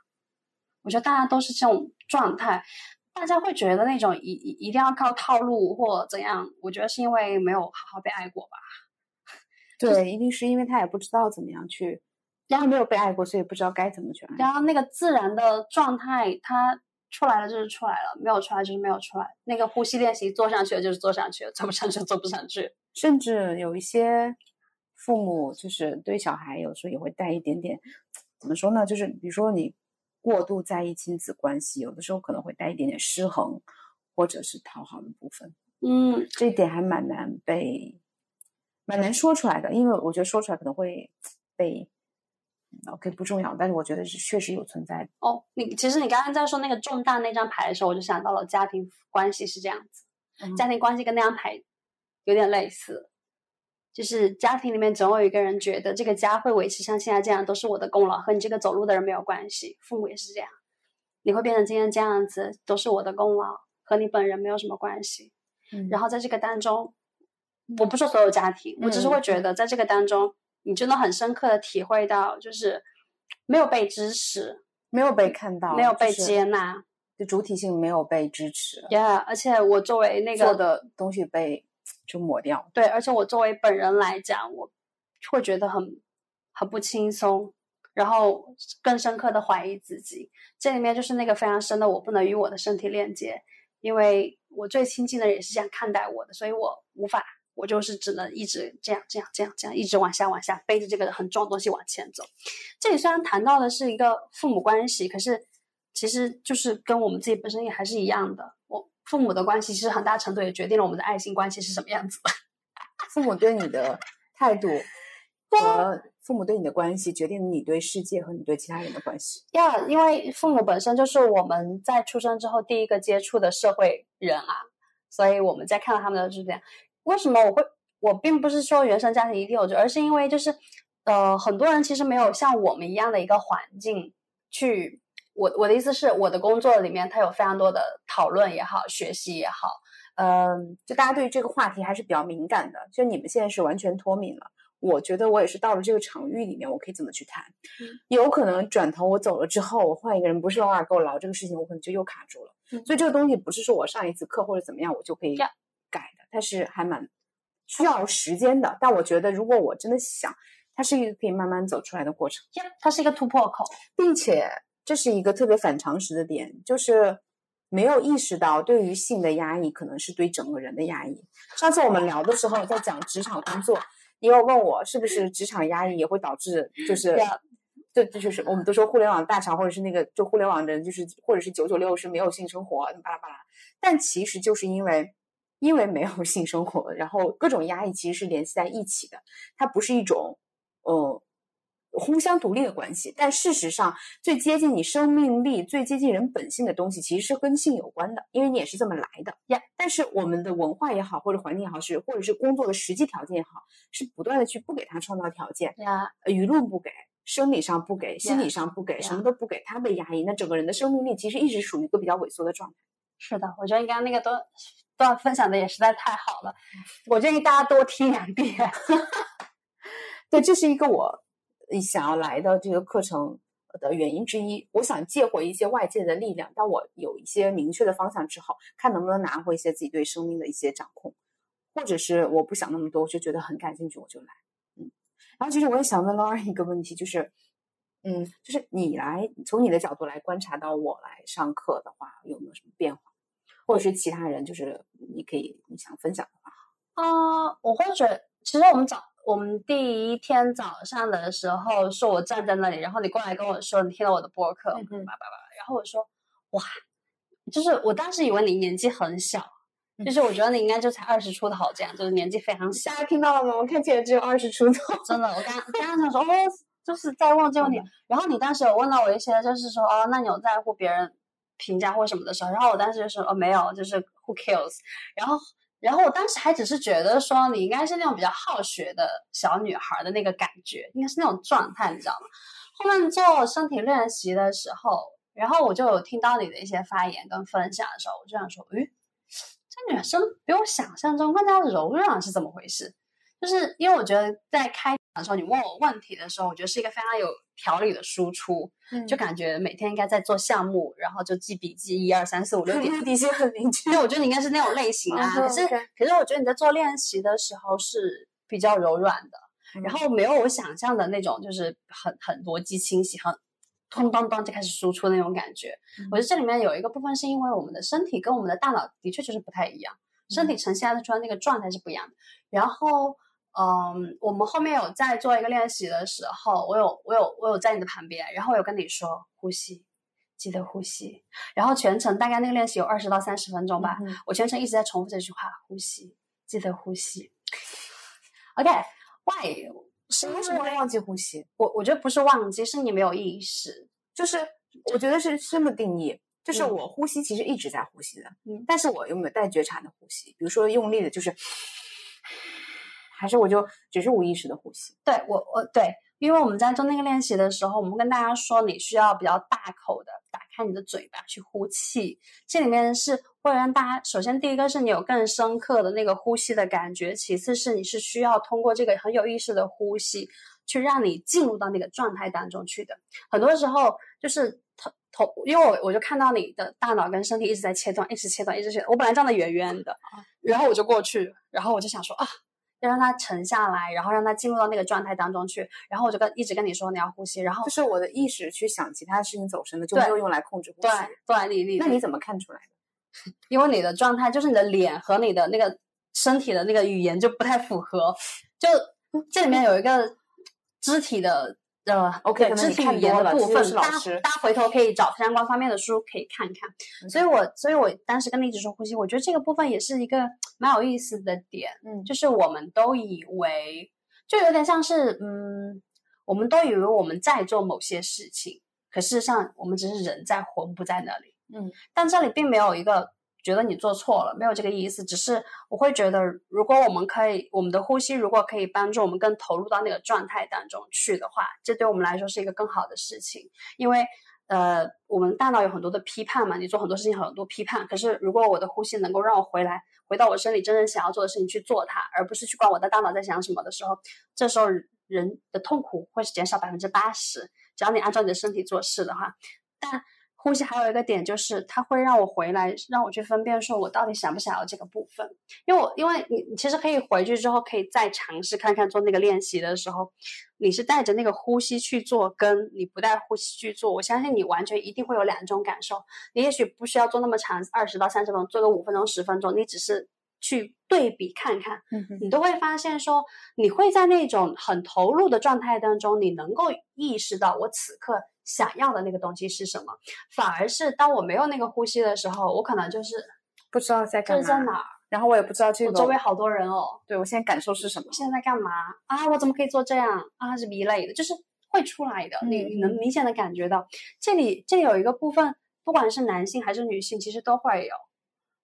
我觉得大家都是这种状态，大家会觉得那种一一一定要靠套路或怎样？我觉得是因为没有好好被爱过吧。对，一定是因为他也不知道怎么样去，然后没有被爱过，所以不知道该怎么去爱。然后那个自然的状态，它出来了就是出来了，没有出来就是没有出来。那个呼吸练习做上去了就是做上去了，做不上去做不上去。甚至有一些父母就是对小孩有时候也会带一点点，怎么说呢？就是比如说你。过度在意亲子关系，有的时候可能会带一点点失衡，或者是讨好的部分。嗯，这一点还蛮难被，蛮难说出来的，因为我觉得说出来可能会被，OK 不重要，但是我觉得是确实有存在的。哦，你其实你刚刚在说那个重大那张牌的时候，我就想到了家庭关系是这样子，家庭关系跟那张牌有点类似。就是家庭里面总有一个人觉得这个家会维持像现在这样都是我的功劳，和你这个走路的人没有关系。父母也是这样，你会变成今天这样子都是我的功劳，和你本人没有什么关系。嗯，然后在这个当中，我不说所有家庭，我只是会觉得在这个当中，你真的很深刻的体会到，就是没有被支持，没有被看到，没有被接纳，就主体性没有被支持。Yeah，而且我作为那个做的东西被。就抹掉。对，而且我作为本人来讲，我会觉得很很不轻松，然后更深刻的怀疑自己。这里面就是那个非常深的，我不能与我的身体链接，因为我最亲近的人也是这样看待我的，所以我无法，我就是只能一直这样这样这样这样，一直往下往下背着这个很重的东西往前走。这里虽然谈到的是一个父母关系，可是其实就是跟我们自己本身也还是一样的。我。父母的关系其实很大程度也决定了我们的爱情关系是什么样子的。父母对你的态度 和父母对你的关系，决定了你对世界和你对其他人的关系。要因为父母本身就是我们在出生之后第一个接触的社会人啊，所以我们在看到他们的是这样。为什么我会？我并不是说原生家庭一定有罪，而是因为就是，呃，很多人其实没有像我们一样的一个环境去。我我的意思是，我的工作里面它有非常多的讨论也好，学习也好，嗯，就大家对于这个话题还是比较敏感的。就你们现在是完全脱敏了，我觉得我也是到了这个场域里面，我可以怎么去谈？有可能转头我走了之后，我换一个人，不是老二给我聊这个事情，我可能就又卡住了。所以这个东西不是说我上一次课或者怎么样，我就可以改的，它是还蛮需要时间的。但我觉得，如果我真的想，它是一个可以慢慢走出来的过程。它是一个突破口，并且。这是一个特别反常识的点，就是没有意识到对于性的压抑可能是对整个人的压抑。上次我们聊的时候在讲职场工作，你有问我是不是职场压抑也会导致，就是对，这就是我们都说互联网大厂或者是那个就互联网的人，就是或者是九九六是没有性生活，巴拉巴拉。但其实就是因为因为没有性生活，然后各种压抑其实是联系在一起的，它不是一种嗯。互相独立的关系，但事实上，最接近你生命力、最接近人本性的东西，其实是跟性有关的，因为你也是这么来的呀。但是我们的文化也好，或者环境也好，是或者是工作的实际条件也好，是不断的去不给他创造条件呀，舆论不给，生理上不给，心理上不给，什么都不给，他被压抑，那整个人的生命力其实一直属于一个比较萎缩的状态。是的，我觉得你刚刚那个段段分享的也实在太好了，我建议大家多听两遍。对，这是一个我。你想要来的这个课程的原因之一，我想借回一些外界的力量。当我有一些明确的方向之后，看能不能拿回一些自己对生命的一些掌控，或者是我不想那么多，我就觉得很感兴趣，我就来。嗯，然后其实我也想问 Laura 一个问题，就是，嗯，就是你来从你的角度来观察到我来上课的话，有没有什么变化，或者是其他人，就是你可以你想分享的话。啊，我或者其实我们早。我们第一天早上的时候，是我站在那里，然后你过来跟我说你听了我的播客，叭叭叭，然后我说哇，就是我当时以为你年纪很小，就是我觉得你应该就才二十出头这样，就是年纪非常小。大家听到了吗？我看起来只有二十出头。真的，我刚 刚刚想说哦，就是在问这个问题，然后你当时有问到我一些，就是说哦，那你有在乎别人评价或什么的时候，然后我当时就说哦没有，就是 who cares，然后。然后我当时还只是觉得说你应该是那种比较好学的小女孩的那个感觉，应该是那种状态，你知道吗？后面做身体练习的时候，然后我就有听到你的一些发言跟分享的时候，我就想说，诶，这女生比我想象中更加柔软是怎么回事？就是因为我觉得在开。的时候，你问我问题的时候，我觉得是一个非常有条理的输出，就感觉每天应该在做项目，然后就记笔记，一二三四五六 点，底线很明确。对，我觉得你应该是那种类型啊。可是，可是我觉得你在做练习的时候是比较柔软的，然后没有我想象的那种，就是很很逻辑清晰，很咚咚咚就开始输出那种感觉。我觉得这里面有一个部分是因为我们的身体跟我们的大脑的确就是不太一样，身体呈现出来那个状态是不一样的。然后。嗯，我们后面有在做一个练习的时候，我有我有我有在你的旁边，然后我有跟你说呼吸，记得呼吸，然后全程大概那个练习有二十到三十分钟吧，我全程一直在重复这句话，呼吸，记得呼吸。OK，Why？是为什么会忘记呼吸？我我觉得不是忘记，是你没有意识，就是我觉得是这么定义，就是我呼吸其实一直在呼吸的，嗯，但是我有没有带觉察的呼吸？比如说用力的，就是。还是我就只是无意识的呼吸。对我，我对，因为我们在做那个练习的时候，我们跟大家说，你需要比较大口的打开你的嘴巴去呼气。这里面是会让大家，首先第一个是你有更深刻的那个呼吸的感觉，其次是你是需要通过这个很有意识的呼吸，去让你进入到那个状态当中去的。很多时候就是头头，因为我我就看到你的大脑跟身体一直在切断，一直切断，一直切。我本来站得远远的，然后我就过去，然后我就想说啊。要让它沉下来，然后让它进入到那个状态当中去。然后我就跟一直跟你说你要呼吸，然后就是我的意识去想其他事情走神了，就没有用来控制呼吸。对，对，你你那你怎么看出来的？因为你的状态就是你的脸和你的那个身体的那个语言就不太符合。就这里面有一个肢体的。呃，OK，肢体语言的部分，大家大家回头可以找相关方面的书可以看看。所以我所以我当时跟你一直说呼吸，我觉得这个部分也是一个蛮有意思的点。嗯，就是我们都以为，就有点像是，嗯，我们都以为我们在做某些事情，可事实上我们只是人在魂不在那里。嗯，但这里并没有一个觉得你做错了，没有这个意思，只是我会觉得，如果我们可以，我们的呼吸如果可以帮助我们更投入到那个状态当中去的话，这对我们来说是一个更好的事情，因为。呃，我们大脑有很多的批判嘛，你做很多事情很多批判。可是如果我的呼吸能够让我回来，回到我身体真正想要做的事情去做它，而不是去管我的大脑在想什么的时候，这时候人的痛苦会减少百分之八十。只要你按照你的身体做事的话，但。呼吸还有一个点就是，它会让我回来，让我去分辨，说我到底想不想要这个部分。因为我，因为你，你其实可以回去之后，可以再尝试看看做那个练习的时候，你是带着那个呼吸去做，跟你不带呼吸去做，我相信你完全一定会有两种感受。你也许不需要做那么长，二十到三十分钟，做个五分钟、十分钟，你只是去对比看看，你都会发现说，你会在那种很投入的状态当中，你能够意识到我此刻。想要的那个东西是什么？反而是当我没有那个呼吸的时候，我可能就是不知道在干嘛，这是在哪儿？然后我也不知道这个。我周围好多人哦。对，我现在感受是什么？现在在干嘛啊？我怎么可以做这样啊？是一类的，就是会出来的。你你能明显的感觉到，这里这里有一个部分，不管是男性还是女性，其实都会有。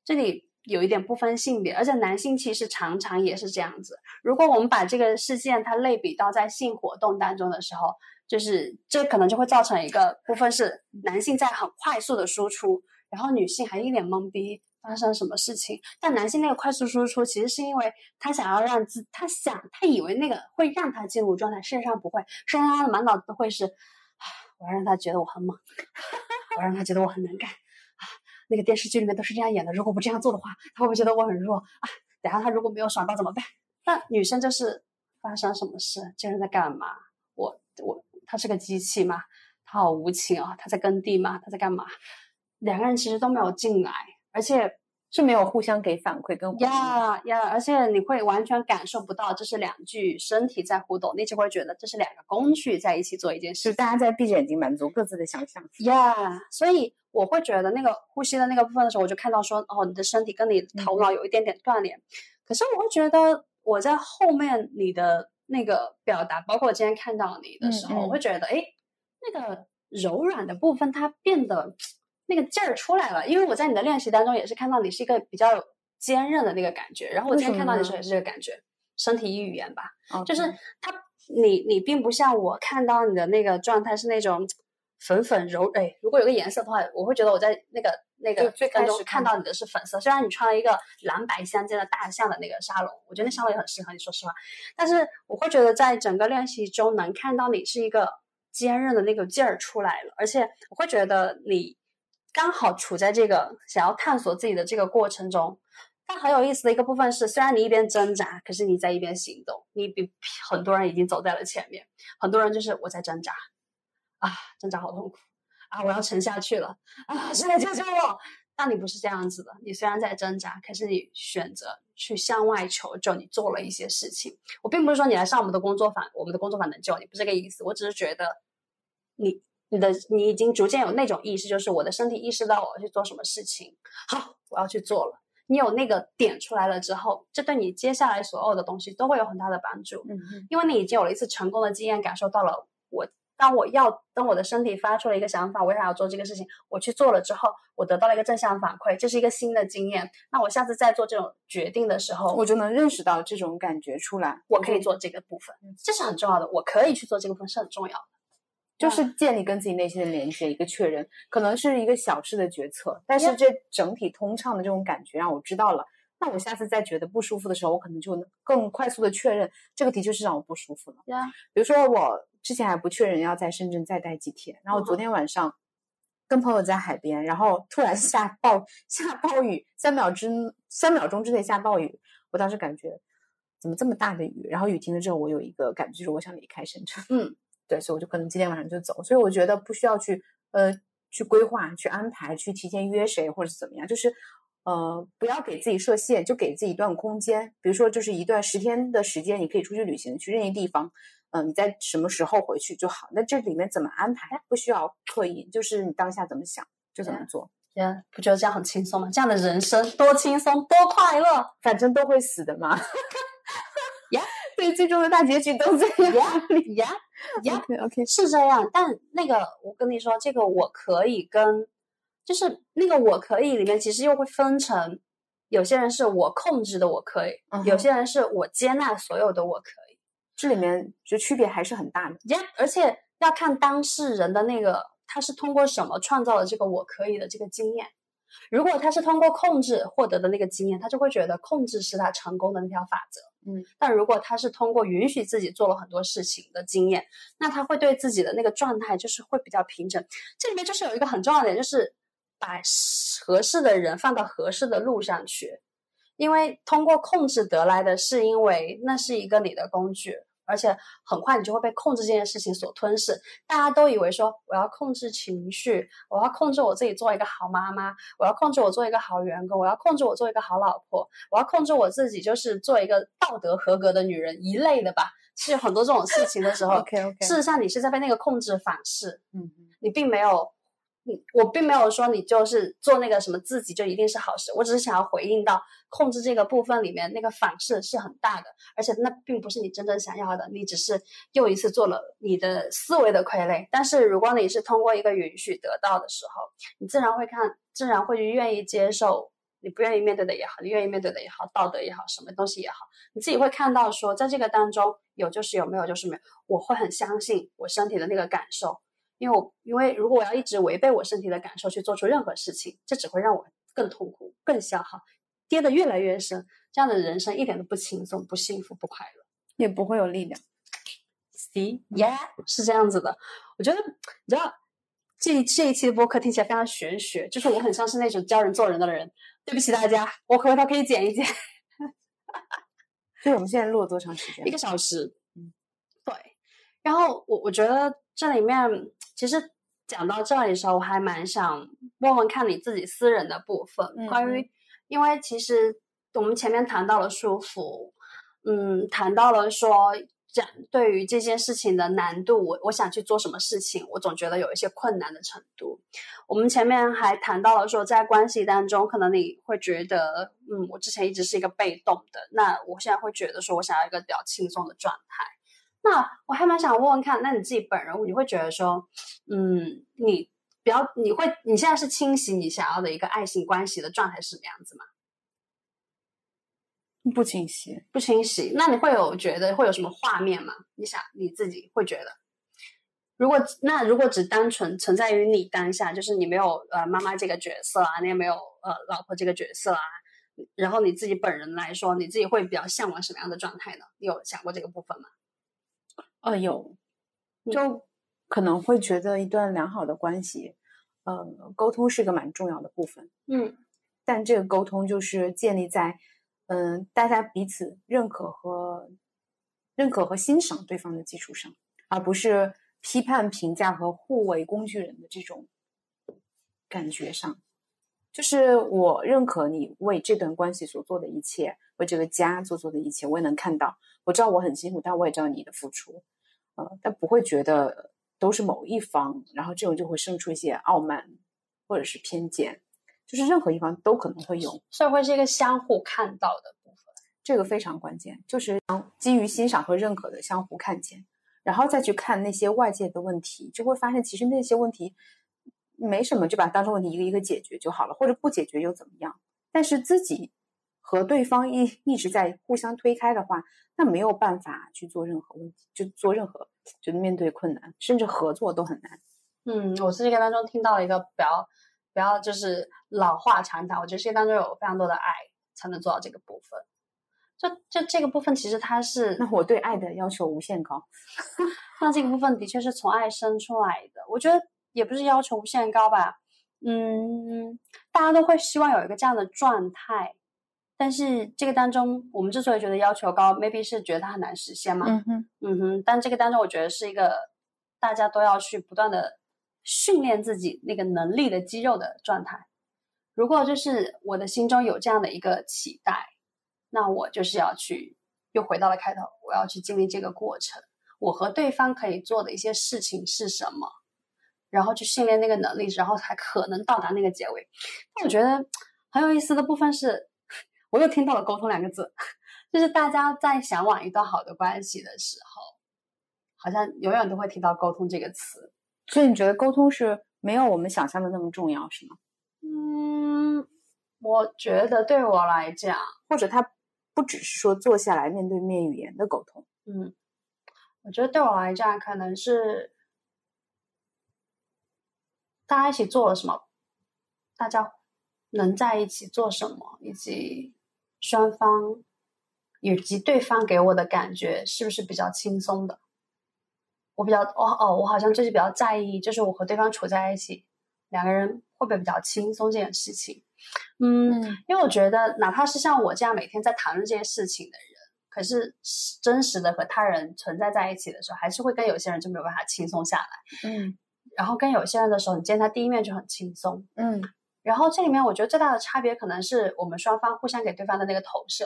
这里有一点不分性别，而且男性其实常常也是这样子。如果我们把这个事件它类比到在性活动当中的时候。就是这可能就会造成一个部分是男性在很快速的输出，然后女性还一脸懵逼，发生什么事情？但男性那个快速输出其实是因为他想要让自他想他以为那个会让他进入状态，事实上不会，事实上他的满脑子都会是，我要让他觉得我很猛，我让他觉得我很能干。那个电视剧里面都是这样演的，如果不这样做的话，他会不会觉得我很弱啊？等下他如果没有爽到怎么办？那女生就是发生什么事？这人在干嘛？我我。他是个机器吗？他好无情啊！他在耕地吗？他在干嘛？两个人其实都没有进来，而且是没有互相给反馈跟呀呀！而且你会完全感受不到这是两具身体在互动，你只会觉得这是两个工具在一起做一件事，就大家在闭着眼睛满足各自的想象呀。所以我会觉得那个呼吸的那个部分的时候，我就看到说哦，你的身体跟你头脑有一点点断联。可是我会觉得我在后面你的。那个表达，包括我今天看到你的时候，我会觉得，哎，那个柔软的部分它变得那个劲儿出来了。因为我在你的练习当中也是看到你是一个比较坚韧的那个感觉，然后我今天看到你的时候也是这个感觉，身体语言吧，就是他，你你并不像我看到你的那个状态是那种粉粉柔，哎，如果有个颜色的话，我会觉得我在那个。那个最开始看到你的是粉色，虽然你穿了一个蓝白相间的大象的那个沙龙，我觉得那沙龙也很适合你，说实话。但是我会觉得在整个练习中能看到你是一个坚韧的那个劲儿出来了，而且我会觉得你刚好处在这个想要探索自己的这个过程中。但很有意思的一个部分是，虽然你一边挣扎，可是你在一边行动，你比很多人已经走在了前面。很多人就是我在挣扎啊，挣扎好痛苦。啊！我要沉下去了啊！谁来救救我？但你不是这样子的。你虽然在挣扎，可是你选择去向外求救，你做了一些事情。我并不是说你来上我们的工作坊，我们的工作坊能救你，不是这个意思。我只是觉得，你你的你已经逐渐有那种意识，就是我的身体意识到我要去做什么事情。好，我要去做了。你有那个点出来了之后，这对你接下来所有的东西都会有很大的帮助。嗯嗯，因为你已经有了一次成功的经验，感受到了我。当我要当我的身体发出了一个想法，我想要做这个事情，我去做了之后，我得到了一个正向反馈，这是一个新的经验。那我下次再做这种决定的时候，我就能认识到这种感觉出来，我可以做这个部分，这是很重要的。我可以去做这个部分是很重要的，就是建立跟自己内心的连接，一个确认，可能是一个小事的决策，但是这整体通畅的这种感觉让我知道了。那我下次再觉得不舒服的时候，我可能就能更快速的确认，这个的确是让我不舒服了。对啊，比如说我。之前还不确认要在深圳再待几天，然后昨天晚上跟朋友在海边，然后突然下暴下暴雨，三秒之三秒钟之内下暴雨，我当时感觉怎么这么大的雨？然后雨停了之后，我有一个感觉就是我想离开深圳。嗯，对，所以我就可能今天晚上就走。所以我觉得不需要去呃去规划、去安排、去提前约谁或者是怎么样，就是呃不要给自己设限，就给自己一段空间。比如说就是一段十天的时间，你可以出去旅行，去任意地方。嗯，你在什么时候回去就好？那这里面怎么安排？不需要刻意，就是你当下怎么想就怎么做。呀，不觉得这样很轻松吗？这样的人生多轻松，多快乐，反正都会死的嘛。呀，对，最终的大结局都这样。呀呀，OK OK，是这样。但那个，我跟你说，这个我可以跟，就是那个我可以里面其实又会分成，有些人是我控制的我可以，有些人是我接纳所有的我可以。这里面就区别还是很大的。呀，而且要看当事人的那个他是通过什么创造了这个我可以的这个经验。如果他是通过控制获得的那个经验，他就会觉得控制是他成功的那条法则。嗯，但如果他是通过允许自己做了很多事情的经验，那他会对自己的那个状态就是会比较平整。这里面就是有一个很重要的点，就是把合适的人放到合适的路上去。因为通过控制得来的是因为那是一个你的工具，而且很快你就会被控制这件事情所吞噬。大家都以为说我要控制情绪，我要控制我自己做一个好妈妈，我要控制我做一个好员工，我要控制我做一个好老婆，我要控制我自己就是做一个道德合格的女人一类的吧。是有很多这种事情的时候 OK OK，事实上你是在被那个控制反噬，嗯嗯你并没有，你我并没有说你就是做那个什么自己就一定是好事，我只是想要回应到控制这个部分里面那个反噬是很大的，而且那并不是你真正想要的，你只是又一次做了你的思维的傀儡。但是如果你是通过一个允许得到的时候，你自然会看，自然会愿意接受。你不愿意面对的也好，你愿意面对的也好，道德也好，什么东西也好，你自己会看到说，在这个当中有就是有，没有就是没有。我会很相信我身体的那个感受，因为我因为如果我要一直违背我身体的感受去做出任何事情，这只会让我更痛苦、更消耗，跌得越来越深。这样的人生一点都不轻松、不幸福、不快乐。也不会有力量。See, yeah，是这样子的。我觉得你知道，这这一期的播客听起来非常玄学，就是我很像是那种教人做人的人。对不起大家，我回头可以剪一剪。所以我们现在录了多长时间？一个小时，嗯，对。然后我我觉得这里面其实讲到这里的时候，我还蛮想问问看你自己私人的部分，嗯关于因为其实我们前面谈到了舒服，嗯，谈到了说讲对于这件事情的难度，我我想去做什么事情，我总觉得有一些困难的程度。我们前面还谈到了说，在关系当中，可能你会觉得，嗯，我之前一直是一个被动的，那我现在会觉得说我想要一个比较轻松的状态。那我还蛮想问问看，那你自己本人，你会觉得说，嗯，你比较，你会，你现在是清晰你想要的一个爱情关系的状态是什么样子吗？不清晰。不清晰，那你会有觉得会有什么画面吗？你想你自己会觉得，如果那如果只单纯存在于你当下，就是你没有呃妈妈这个角色啊，你也没有呃老婆这个角色啊，然后你自己本人来说，你自己会比较向往什么样的状态呢？你有想过这个部分吗？呃，有，嗯就可能会觉得一段良好的关系，呃，沟通是一个蛮重要的部分。嗯但这个沟通就是建立在，嗯、大家彼此认可和认可和欣赏对方的基础上，而不是批判、评价和互为工具人的这种感觉上。就是我认可你为这段关系所做的一切，为这个家所做的一切，我也能看到。我知道我很辛苦，但我也知道你的付出，呃，但不会觉得都是某一方，然后这种就会生出一些傲慢或者是偏见。就是任何一方都可能会有，所以会是一个相互看到的部分。这个非常关键，就是基于欣赏和认可的相互看见，然后再去看那些外界的问题，就会发现其实那些问题没什么，就把它当成问题一个一个解决就好了，或者不解决又怎么样？但是自己和对方一一直在互相推开的话，那没有办法去做任何问题，就做任何，就面对困难，甚至合作都很难。嗯，我是这个当中听到了一个比较比较就是老话常谈，我觉得世界当中有非常多的爱才能做到这个部分。就就这个部分，其实它是那我对爱的要求无限高。那这个部分的确是从爱生出来的。我觉得也不是要求无限高吧，嗯，大家都会希望有一个这样的状态。但是这个当中，我们之所以觉得要求高，maybe 是觉得它很难实现嘛。嗯哼，嗯哼，但这个当中，我觉得是一个大家都要去不断的训练自己那个能力的肌肉的状态。如果就是我的心中有这样的一个期待，那我就是要去，又回到了开头，我要去经历这个过程。我和对方可以做的一些事情是什么，然后去训练那个能力，然后才可能到达那个结尾。但我觉得很有意思的部分是，我又听到了“沟通”两个字，就是大家在向往一段好的关系的时候，好像永远都会提到“沟通”这个词。所以你觉得沟通是没有我们想象的那么重要，是吗？嗯，我觉得对我来讲，或者他不只是说坐下来面对面语言的沟通，嗯，我觉得对我来讲，可能是大家一起做了什么，大家能在一起做什么，以及双方以及对方给我的感觉是不是比较轻松的。我比较，哦哦，我好像最近比较在意，就是我和对方处在一起，两个人会不会比较轻松这件事情。嗯，因为我觉得，哪怕是像我这样每天在谈论这件事情的人，可是真实的和他人存在在一起的时候，还是会跟有些人就没有办法轻松下来。嗯，然后跟有些人的时候，你见他第一面就很轻松。嗯，然后这里面我觉得最大的差别，可能是我们双方互相给对方的那个投射。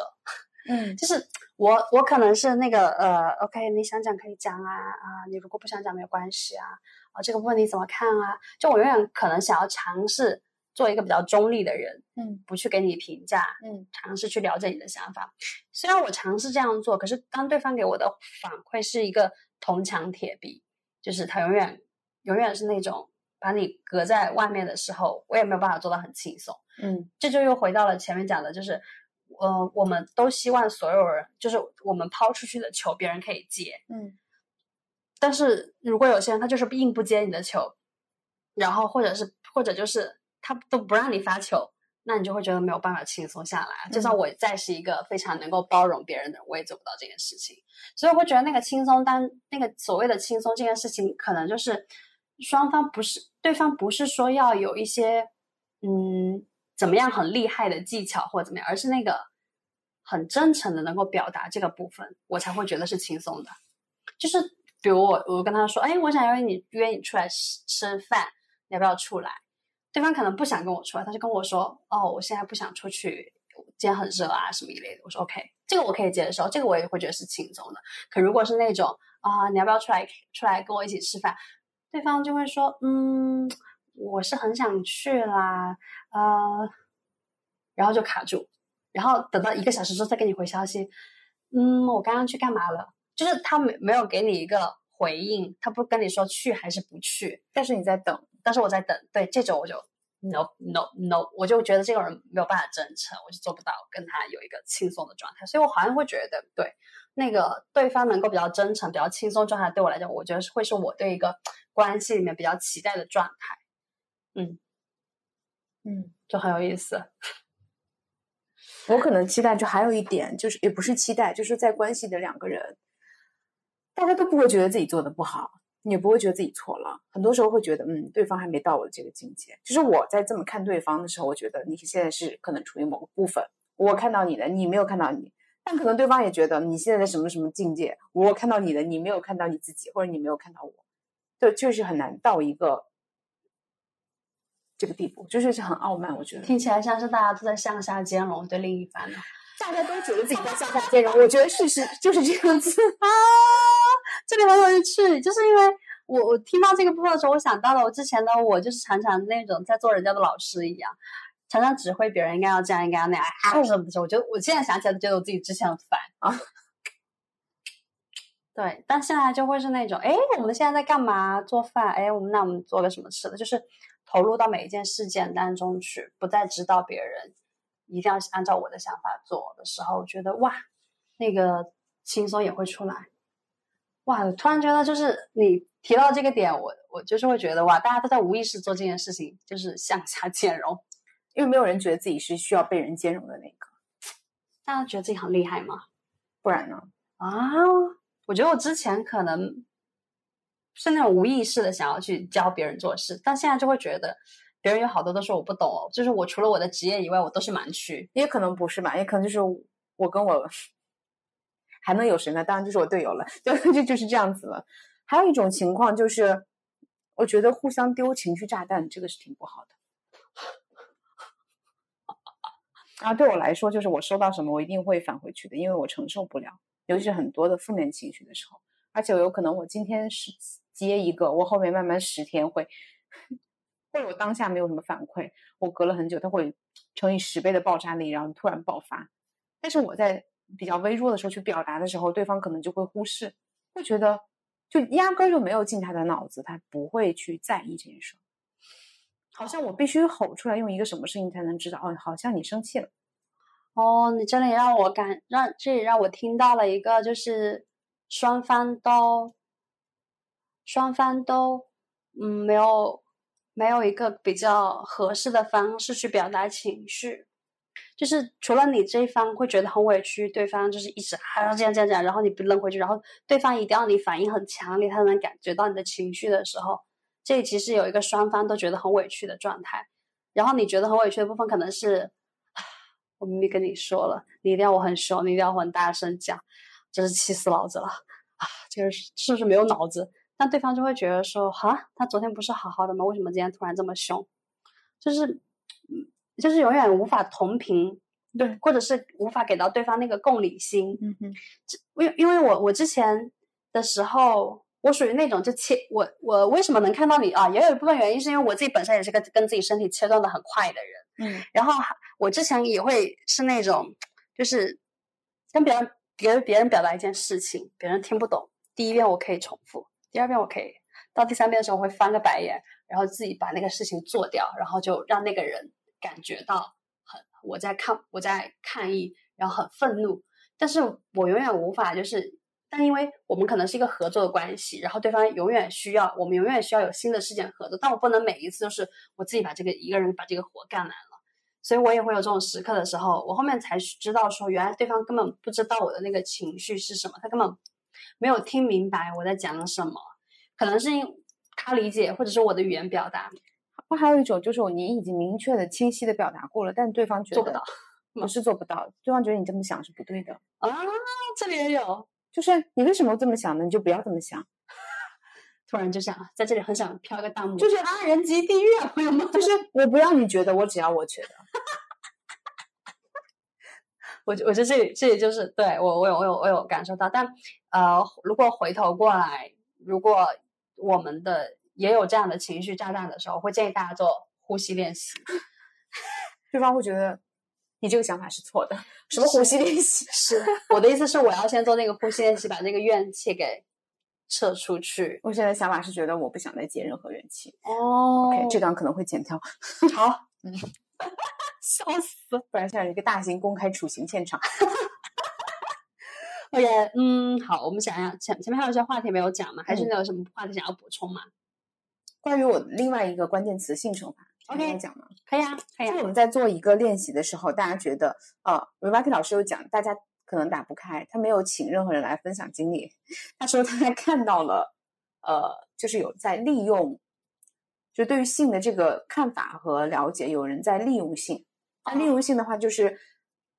嗯，就是我，我可能是那个呃，OK，你想讲可以讲啊啊，你如果不想讲没有关系啊啊，这个问题怎么看啊？就我永远可能想要尝试做一个比较中立的人，嗯，不去给你评价，嗯，尝试去了解你的想法。虽然我尝试这样做，可是当对方给我的反馈是一个铜墙铁壁，就是他永远永远是那种把你隔在外面的时候，我也没有办法做到很轻松。嗯，这就又回到了前面讲的，就是。呃，我们都希望所有人，就是我们抛出去的球，别人可以接。嗯，但是如果有些人他就是硬不接你的球，然后或者是或者就是他都不让你发球，那你就会觉得没有办法轻松下来。就算我再是一个非常能够包容别人的人，我也做不到这件事情。所以我会觉得那个轻松，当那个所谓的轻松这件事情，可能就是双方不是对方不是说要有一些嗯。怎么样很厉害的技巧或者怎么样，而是那个很真诚的能够表达这个部分，我才会觉得是轻松的。就是比如我我跟他说，哎，我想约你约你出来吃吃饭，你要不要出来？对方可能不想跟我出来，他就跟我说，哦，我现在不想出去，今天很热啊什么一类的。我说 OK，这个我可以接受，这个我也会觉得是轻松的。可如果是那种啊，你要不要出来出来跟我一起吃饭？对方就会说，嗯。我是很想去啦，呃，然后就卡住，然后等到一个小时之后再给你回消息，嗯，我刚刚去干嘛了？就是他没没有给你一个回应，他不跟你说去还是不去，但是你在等，但是我在等，对这种我就 no no no，我就觉得这个人没有办法真诚，我就做不到跟他有一个轻松的状态，所以我好像会觉得，对那个对方能够比较真诚、比较轻松状态，对我来讲，我觉得是会是我对一个关系里面比较期待的状态。嗯，嗯，就很有意思。我可能期待，就还有一点，就是也不是期待，就是在关系的两个人，大家都不会觉得自己做的不好，也不会觉得自己错了。很多时候会觉得，嗯，对方还没到我的这个境界。就是我在这么看对方的时候，我觉得你现在是可能处于某个部分，我看到你的，你没有看到你。但可能对方也觉得你现在在什么什么境界，我看到你的，你没有看到你自己，或者你没有看到我，对，就是很难到一个。这个地步就是是很傲慢，我觉得听起来像是大家都在向下兼容对另一半呢。大家都觉得自己在向下兼容，我觉得事实就是这样子啊。这里很有趣，就是因为我我听到这个部分的时候，我想到了我之前的我，就是常常那种在做人家的老师一样，常常指挥别人应该要这样，应该要那样啊什么的时候，我觉得我现在想起来都觉得我自己之前很烦啊。对，但现在就会是那种，哎，我们现在在干嘛？做饭？哎，我们那我们做个什么吃的？就是。投入到每一件事件当中去，不再指导别人，一定要按照我的想法做的时候，觉得哇，那个轻松也会出来。哇，突然觉得就是你提到这个点，我我就是会觉得哇，大家都在无意识做这件事情，就是向下兼容，因为没有人觉得自己是需要被人兼容的那个。大家觉得自己很厉害吗？不然呢？啊，我觉得我之前可能。是那种无意识的想要去教别人做事，但现在就会觉得别人有好多都是我不懂哦，就是我除了我的职业以外，我都是盲区。也可能不是吧，也可能就是我跟我还能有谁呢？当然就是我队友了，就 就就是这样子了。还有一种情况就是，我觉得互相丢情绪炸弹，这个是挺不好的。啊，对我来说，就是我收到什么，我一定会返回去的，因为我承受不了，尤其是很多的负面情绪的时候，而且有可能我今天是。接一个，我后面慢慢十天会，或者我当下没有什么反馈，我隔了很久，它会乘以十倍的爆炸力，然后突然爆发。但是我在比较微弱的时候去表达的时候，对方可能就会忽视，会觉得就压根就没有进他的脑子，他不会去在意这件事。好像我必须吼出来，用一个什么声音才能知道？哦，好像你生气了。哦，你这里让我感让这里让我听到了一个，就是双方都双方都嗯没有没有一个比较合适的方式去表达情绪，就是除了你这一方会觉得很委屈，对方就是一直啊这样这样这样，然后你不扔回去，然后对方一定要你反应很强烈，他能感觉到你的情绪的时候，这里其实有一个双方都觉得很委屈的状态，然后你觉得很委屈的部分可能是。我明明跟你说了，你一定要我很凶，你一定要很大声讲，真是气死老子了啊！这个是是不是没有脑子？但对方就会觉得说，哈，他昨天不是好好的吗？为什么今天突然这么凶？就是，就是永远无法同频，对，或者是无法给到对方那个共理心。嗯哼，因因为我我之前的时候，我属于那种就切我我为什么能看到你啊？也有一部分原因是因为我自己本身也是个跟自己身体切断的很快的人。嗯，然后我之前也会是那种，就是跟别人别别人表达一件事情，别人听不懂，第一遍我可以重复，第二遍我可以，到第三遍的时候会翻个白眼，然后自己把那个事情做掉，然后就让那个人感觉到很我在抗我在抗议，然后很愤怒，但是我永远无法就是。但因为我们可能是一个合作的关系，然后对方永远需要我们，永远需要有新的事件合作。但我不能每一次都是我自己把这个一个人把这个活干完了，所以我也会有这种时刻的时候。我后面才知道说，原来对方根本不知道我的那个情绪是什么，他根本没有听明白我在讲什么。可能是因他理解，或者是我的语言表达。或还有一种就是你已经明确的、清晰的表达过了，但对方觉得做不到，不是做不到，对方觉得你这么想是不对的啊。这里也有。就是你为什么这么想呢？你就不要这么想。突然就想在这里很想飘个弹幕，就是啊，人机地狱啊，朋友们。就是 我不要你觉得，我只要我觉得。我我觉得这里这里就是对我我有我有我有感受到，但呃，如果回头过来，如果我们的也有这样的情绪炸弹的时候，会建议大家做呼吸练习。对方会觉得。你这个想法是错的。什么呼吸练习？是我的意思是，我要先做那个呼吸练习，把那个怨气给撤出去。我现在想法是觉得我不想再接任何怨气。哦，OK，这段可能会剪掉。好，嗯，笑死，不然像一个大型公开处刑现场。OK，嗯，好，我们想想前前面还有一些话题没有讲吗？还是你有什么话题想要补充吗？关于我另外一个关键词性惩罚。OK，讲吗？可以啊，可以。就我们在做一个练习的时候，大家觉得，呃 r e v a k i 老师有讲，大家可能打不开，他没有请任何人来分享经历。他说他看到了，呃，就是有在利用，就对于性的这个看法和了解，有人在利用性。那利用性的话，就是，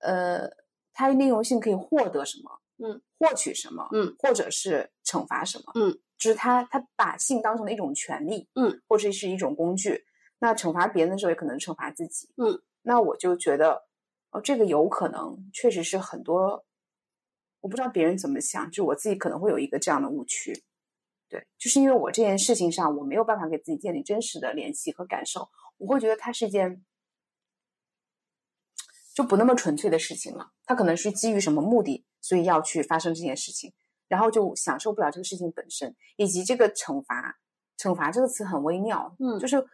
呃，他利用性可以获得什么？嗯，获取什么？嗯，或者是惩罚什么？嗯，就是他他把性当成了一种权利，嗯，或者是一种工具。那惩罚别人的时候，也可能惩罚自己。嗯，那我就觉得，哦，这个有可能确实是很多，我不知道别人怎么想，就我自己可能会有一个这样的误区。对，就是因为我这件事情上，我没有办法给自己建立真实的联系和感受，我会觉得它是一件就不那么纯粹的事情了。它可能是基于什么目的，所以要去发生这件事情，然后就享受不了这个事情本身，以及这个惩罚。惩罚这个词很微妙，嗯，就是。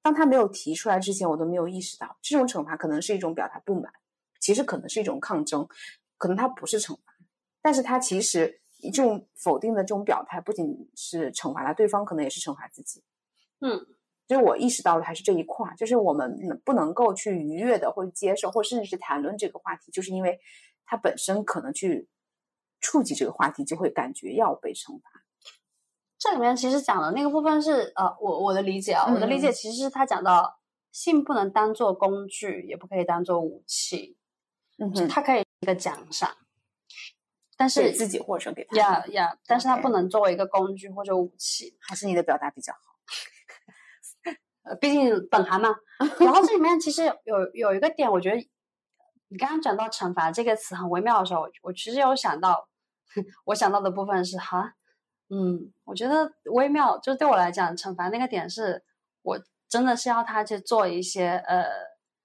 当他没有提出来之前，我都没有意识到这种惩罚可能是一种表达不满，其实可能是一种抗争，可能它不是惩罚，但是它其实这种否定的这种表态，不仅是惩罚了对方，可能也是惩罚自己。嗯，就是我意识到的还是这一块，就是我们不能够去愉悦的或者接受，或甚至是谈论这个话题，就是因为它本身可能去触及这个话题，就会感觉要被惩罚。这里面其实讲的那个部分是，呃，我我的理解啊，我的理解其实是他讲到性不能当做工具，也不可以当做武器，嗯哼，它可以一个奖赏，但是自己或者给他，呀呀，但是它不能作为一个工具或者武器，还是你的表达比较好，呃，毕竟本行嘛。然后这里面其实有有一个点，我觉得你刚刚讲到惩罚这个词很微妙的时候，我其实有想到，我想到的部分是哈。嗯，我觉得微妙，就是对我来讲，惩罚那个点是我真的是要他去做一些呃，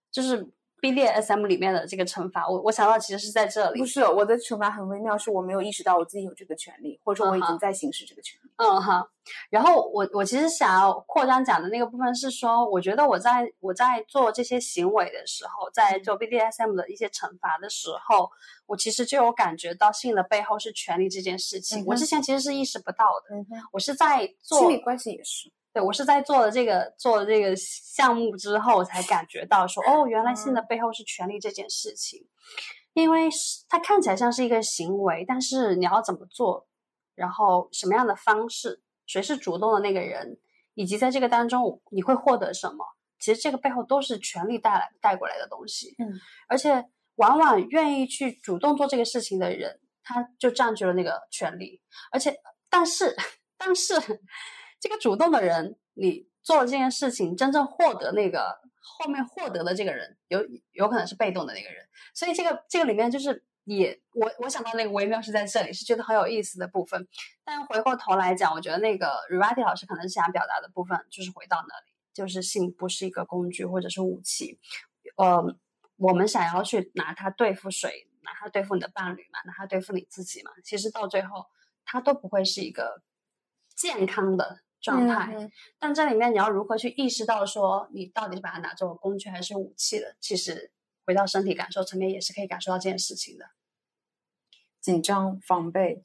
就是 B 列 SM 里面的这个惩罚。我我想到其实是在这里，不是我的惩罚很微妙，是我没有意识到我自己有这个权利，或者说我已经在行使这个权利。嗯哈，然后我我其实想要扩张讲的那个部分是说，我觉得我在我在做这些行为的时候，在做 BDSM 的一些惩罚的时候，我其实就有感觉到性的背后是权利这件事情。我之前其实是意识不到的，我是在做亲密关系也是。对我是在做了这个做了这个项目之后，才感觉到说，哦，原来性的背后是权利这件事情，因为它看起来像是一个行为，但是你要怎么做？然后什么样的方式，谁是主动的那个人，以及在这个当中你会获得什么？其实这个背后都是权力带来带过来的东西。嗯，而且往往愿意去主动做这个事情的人，他就占据了那个权利。而且，但是，但是，这个主动的人，你做了这件事情，真正获得那个后面获得的这个人，有有可能是被动的那个人。所以，这个这个里面就是。也，我我想到那个微妙是在这里，是觉得很有意思的部分。但回过头来讲，我觉得那个 Rivati 老师可能是想表达的部分，就是回到那里，就是性不是一个工具或者是武器。呃，我们想要去拿它对付谁，拿它对付你的伴侣嘛，拿它对付你自己嘛，其实到最后，它都不会是一个健康的状态。但这里面你要如何去意识到说，你到底是把它拿作工具还是武器的？其实。回到身体感受层面，也是可以感受到这件事情的紧张、防备、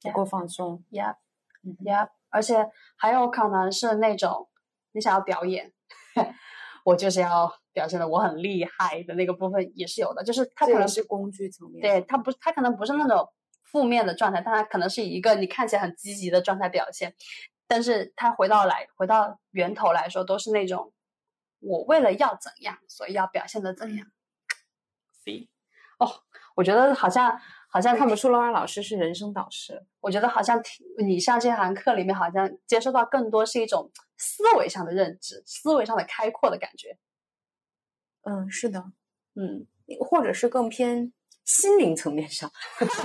不够放松。Yeah，Yeah，而且还有可能是那种你想要表演，我就是要表现的我很厉害的那个部分也是有的。就是它可能是工具层面，对它不，它可能不是那种负面的状态，但它可能是以一个你看起来很积极的状态表现。但是它回到来，回到源头来说，都是那种我为了要怎样，所以要表现的怎样。哦，我觉得好像好像看不出 Laura 老师是人生导师。我觉得好像你上这堂课里面，好像接受到更多是一种思维上的认知，思维上的开阔的感觉。嗯，是的，嗯，或者是更偏心灵层面上，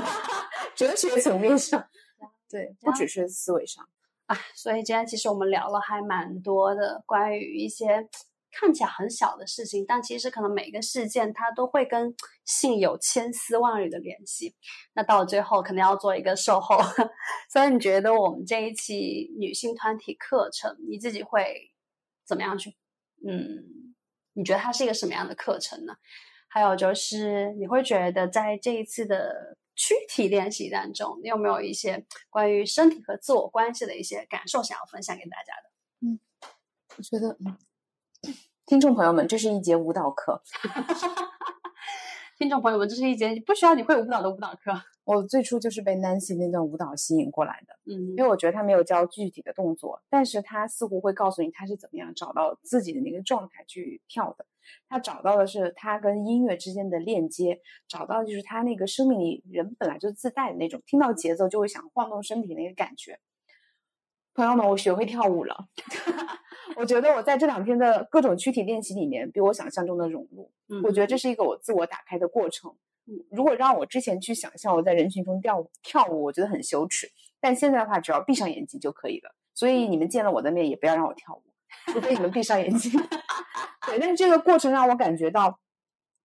哲学层面上，对，不只是思维上啊。所以今天其实我们聊了还蛮多的关于一些。看起来很小的事情，但其实可能每个事件它都会跟 性有千丝万缕的联系。那到最后，肯定要做一个售后。所以你觉得我们这一期女性团体课程，你自己会怎么样去？嗯，你觉得它是一个什么样的课程呢？还有就是你会觉得在这一次的躯体练习当中，你有没有一些关于身体和自我关系的一些感受想要分享给大家的？嗯，我觉得嗯。听众朋友们，这是一节舞蹈课。听众朋友们，这是一节不需要你会舞蹈的舞蹈课。我最初就是被 Nancy 那段舞蹈吸引过来的，嗯，因为我觉得他没有教具体的动作，但是他似乎会告诉你他是怎么样找到自己的那个状态去跳的。他找到的是他跟音乐之间的链接，找到的就是他那个生命里人本来就自带的那种，听到节奏就会想晃动身体那个感觉。朋友们，我学会跳舞了。我觉得我在这两天的各种躯体练习里面，比我想象中的融入。嗯，我觉得这是一个我自我打开的过程。嗯，如果让我之前去想象我在人群中跳舞跳舞，我觉得很羞耻。但现在的话，只要闭上眼睛就可以了。所以你们见了我的面，也不要让我跳舞，除非你们闭上眼睛。对，但是这个过程让我感觉到。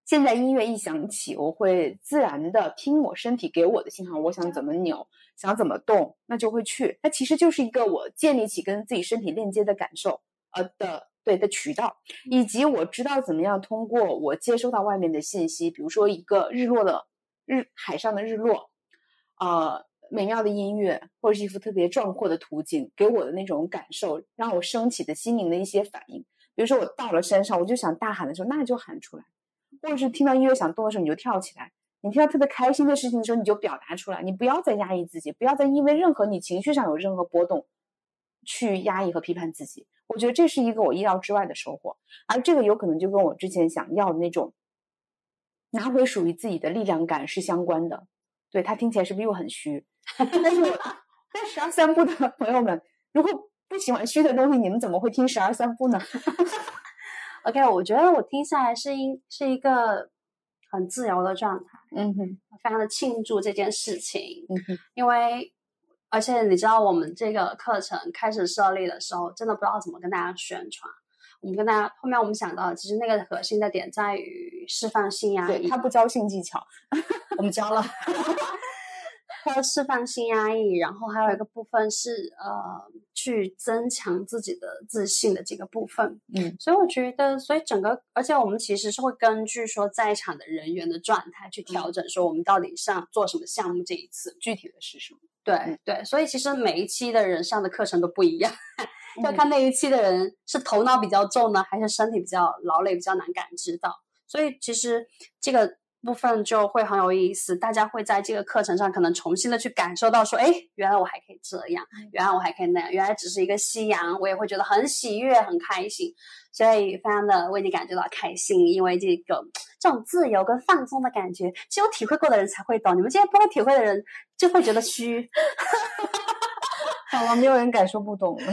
现在音乐一响起，我会自然的听我身体给我的信号，我想怎么扭，想怎么动，那就会去。那其实就是一个我建立起跟自己身体链接的感受，呃的对的渠道，以及我知道怎么样通过我接收到外面的信息，比如说一个日落的日海上的日落，呃美妙的音乐，或者是一幅特别壮阔的图景，给我的那种感受，让我升起的心灵的一些反应。比如说我到了山上，我就想大喊的时候，那就喊出来。或者是听到音乐想动的时候，你就跳起来；你听到特别开心的事情的时候，你就表达出来。你不要再压抑自己，不要再因为任何你情绪上有任何波动，去压抑和批判自己。我觉得这是一个我意料之外的收获，而这个有可能就跟我之前想要的那种拿回属于自己的力量感是相关的。对他听起来是不是又很虚？但是，但十二三步的朋友们，如果不喜欢虚的东西，你们怎么会听十二三步呢？OK，我觉得我听下来是一是一个很自由的状态，嗯哼，非常的庆祝这件事情，嗯哼，因为而且你知道我们这个课程开始设立的时候，真的不知道怎么跟大家宣传。我们跟大家后面我们想到，其实那个核心的点在于释放性压抑，他不教性技巧，我们教了。和释放性压抑，然后还有一个部分是呃，去增强自己的自信的这个部分。嗯，所以我觉得，所以整个，而且我们其实是会根据说在场的人员的状态去调整，说我们到底上做什么项目。这一次具体的是什么？对对，所以其实每一期的人上的课程都不一样，要看那一期的人是头脑比较重呢，还是身体比较劳累、比较难感知到。所以其实这个。部分就会很有意思，大家会在这个课程上可能重新的去感受到，说，哎，原来我还可以这样，原来我还可以那样，原来只是一个夕阳，我也会觉得很喜悦、很开心，所以非常的为你感觉到开心，因为这个这种自由跟放松的感觉，只有体会过的人才会懂，你们这些不会体会的人就会觉得虚，好了，没有人敢说不懂了，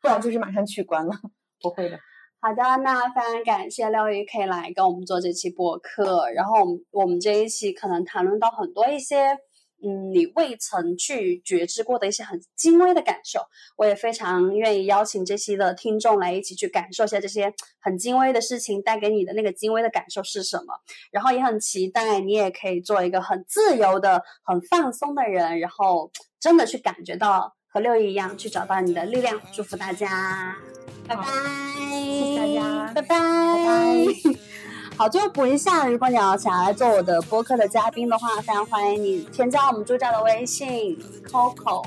不然就是马上取关了，不会的。好的，那非常感谢廖宇可以来跟我们做这期播客。然后我们我们这一期可能谈论到很多一些，嗯，你未曾去觉知过的一些很精微的感受。我也非常愿意邀请这期的听众来一起去感受一下这些很精微的事情带给你的那个精微的感受是什么。然后也很期待你也可以做一个很自由的、很放松的人，然后真的去感觉到和六一一样去找到你的力量。祝福大家。拜拜，谢谢大家，拜拜，拜拜。好，最后补一下，如果你要想要来做我的播客的嘉宾的话，非常欢迎你添加我们助教的微信 Coco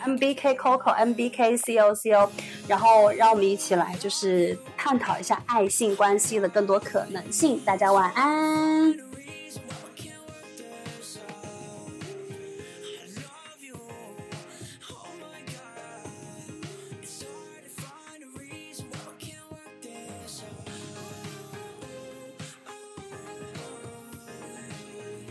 M B K Coco M B K C O C O，然后让我们一起来就是探讨一下爱性关系的更多可能性。大家晚安。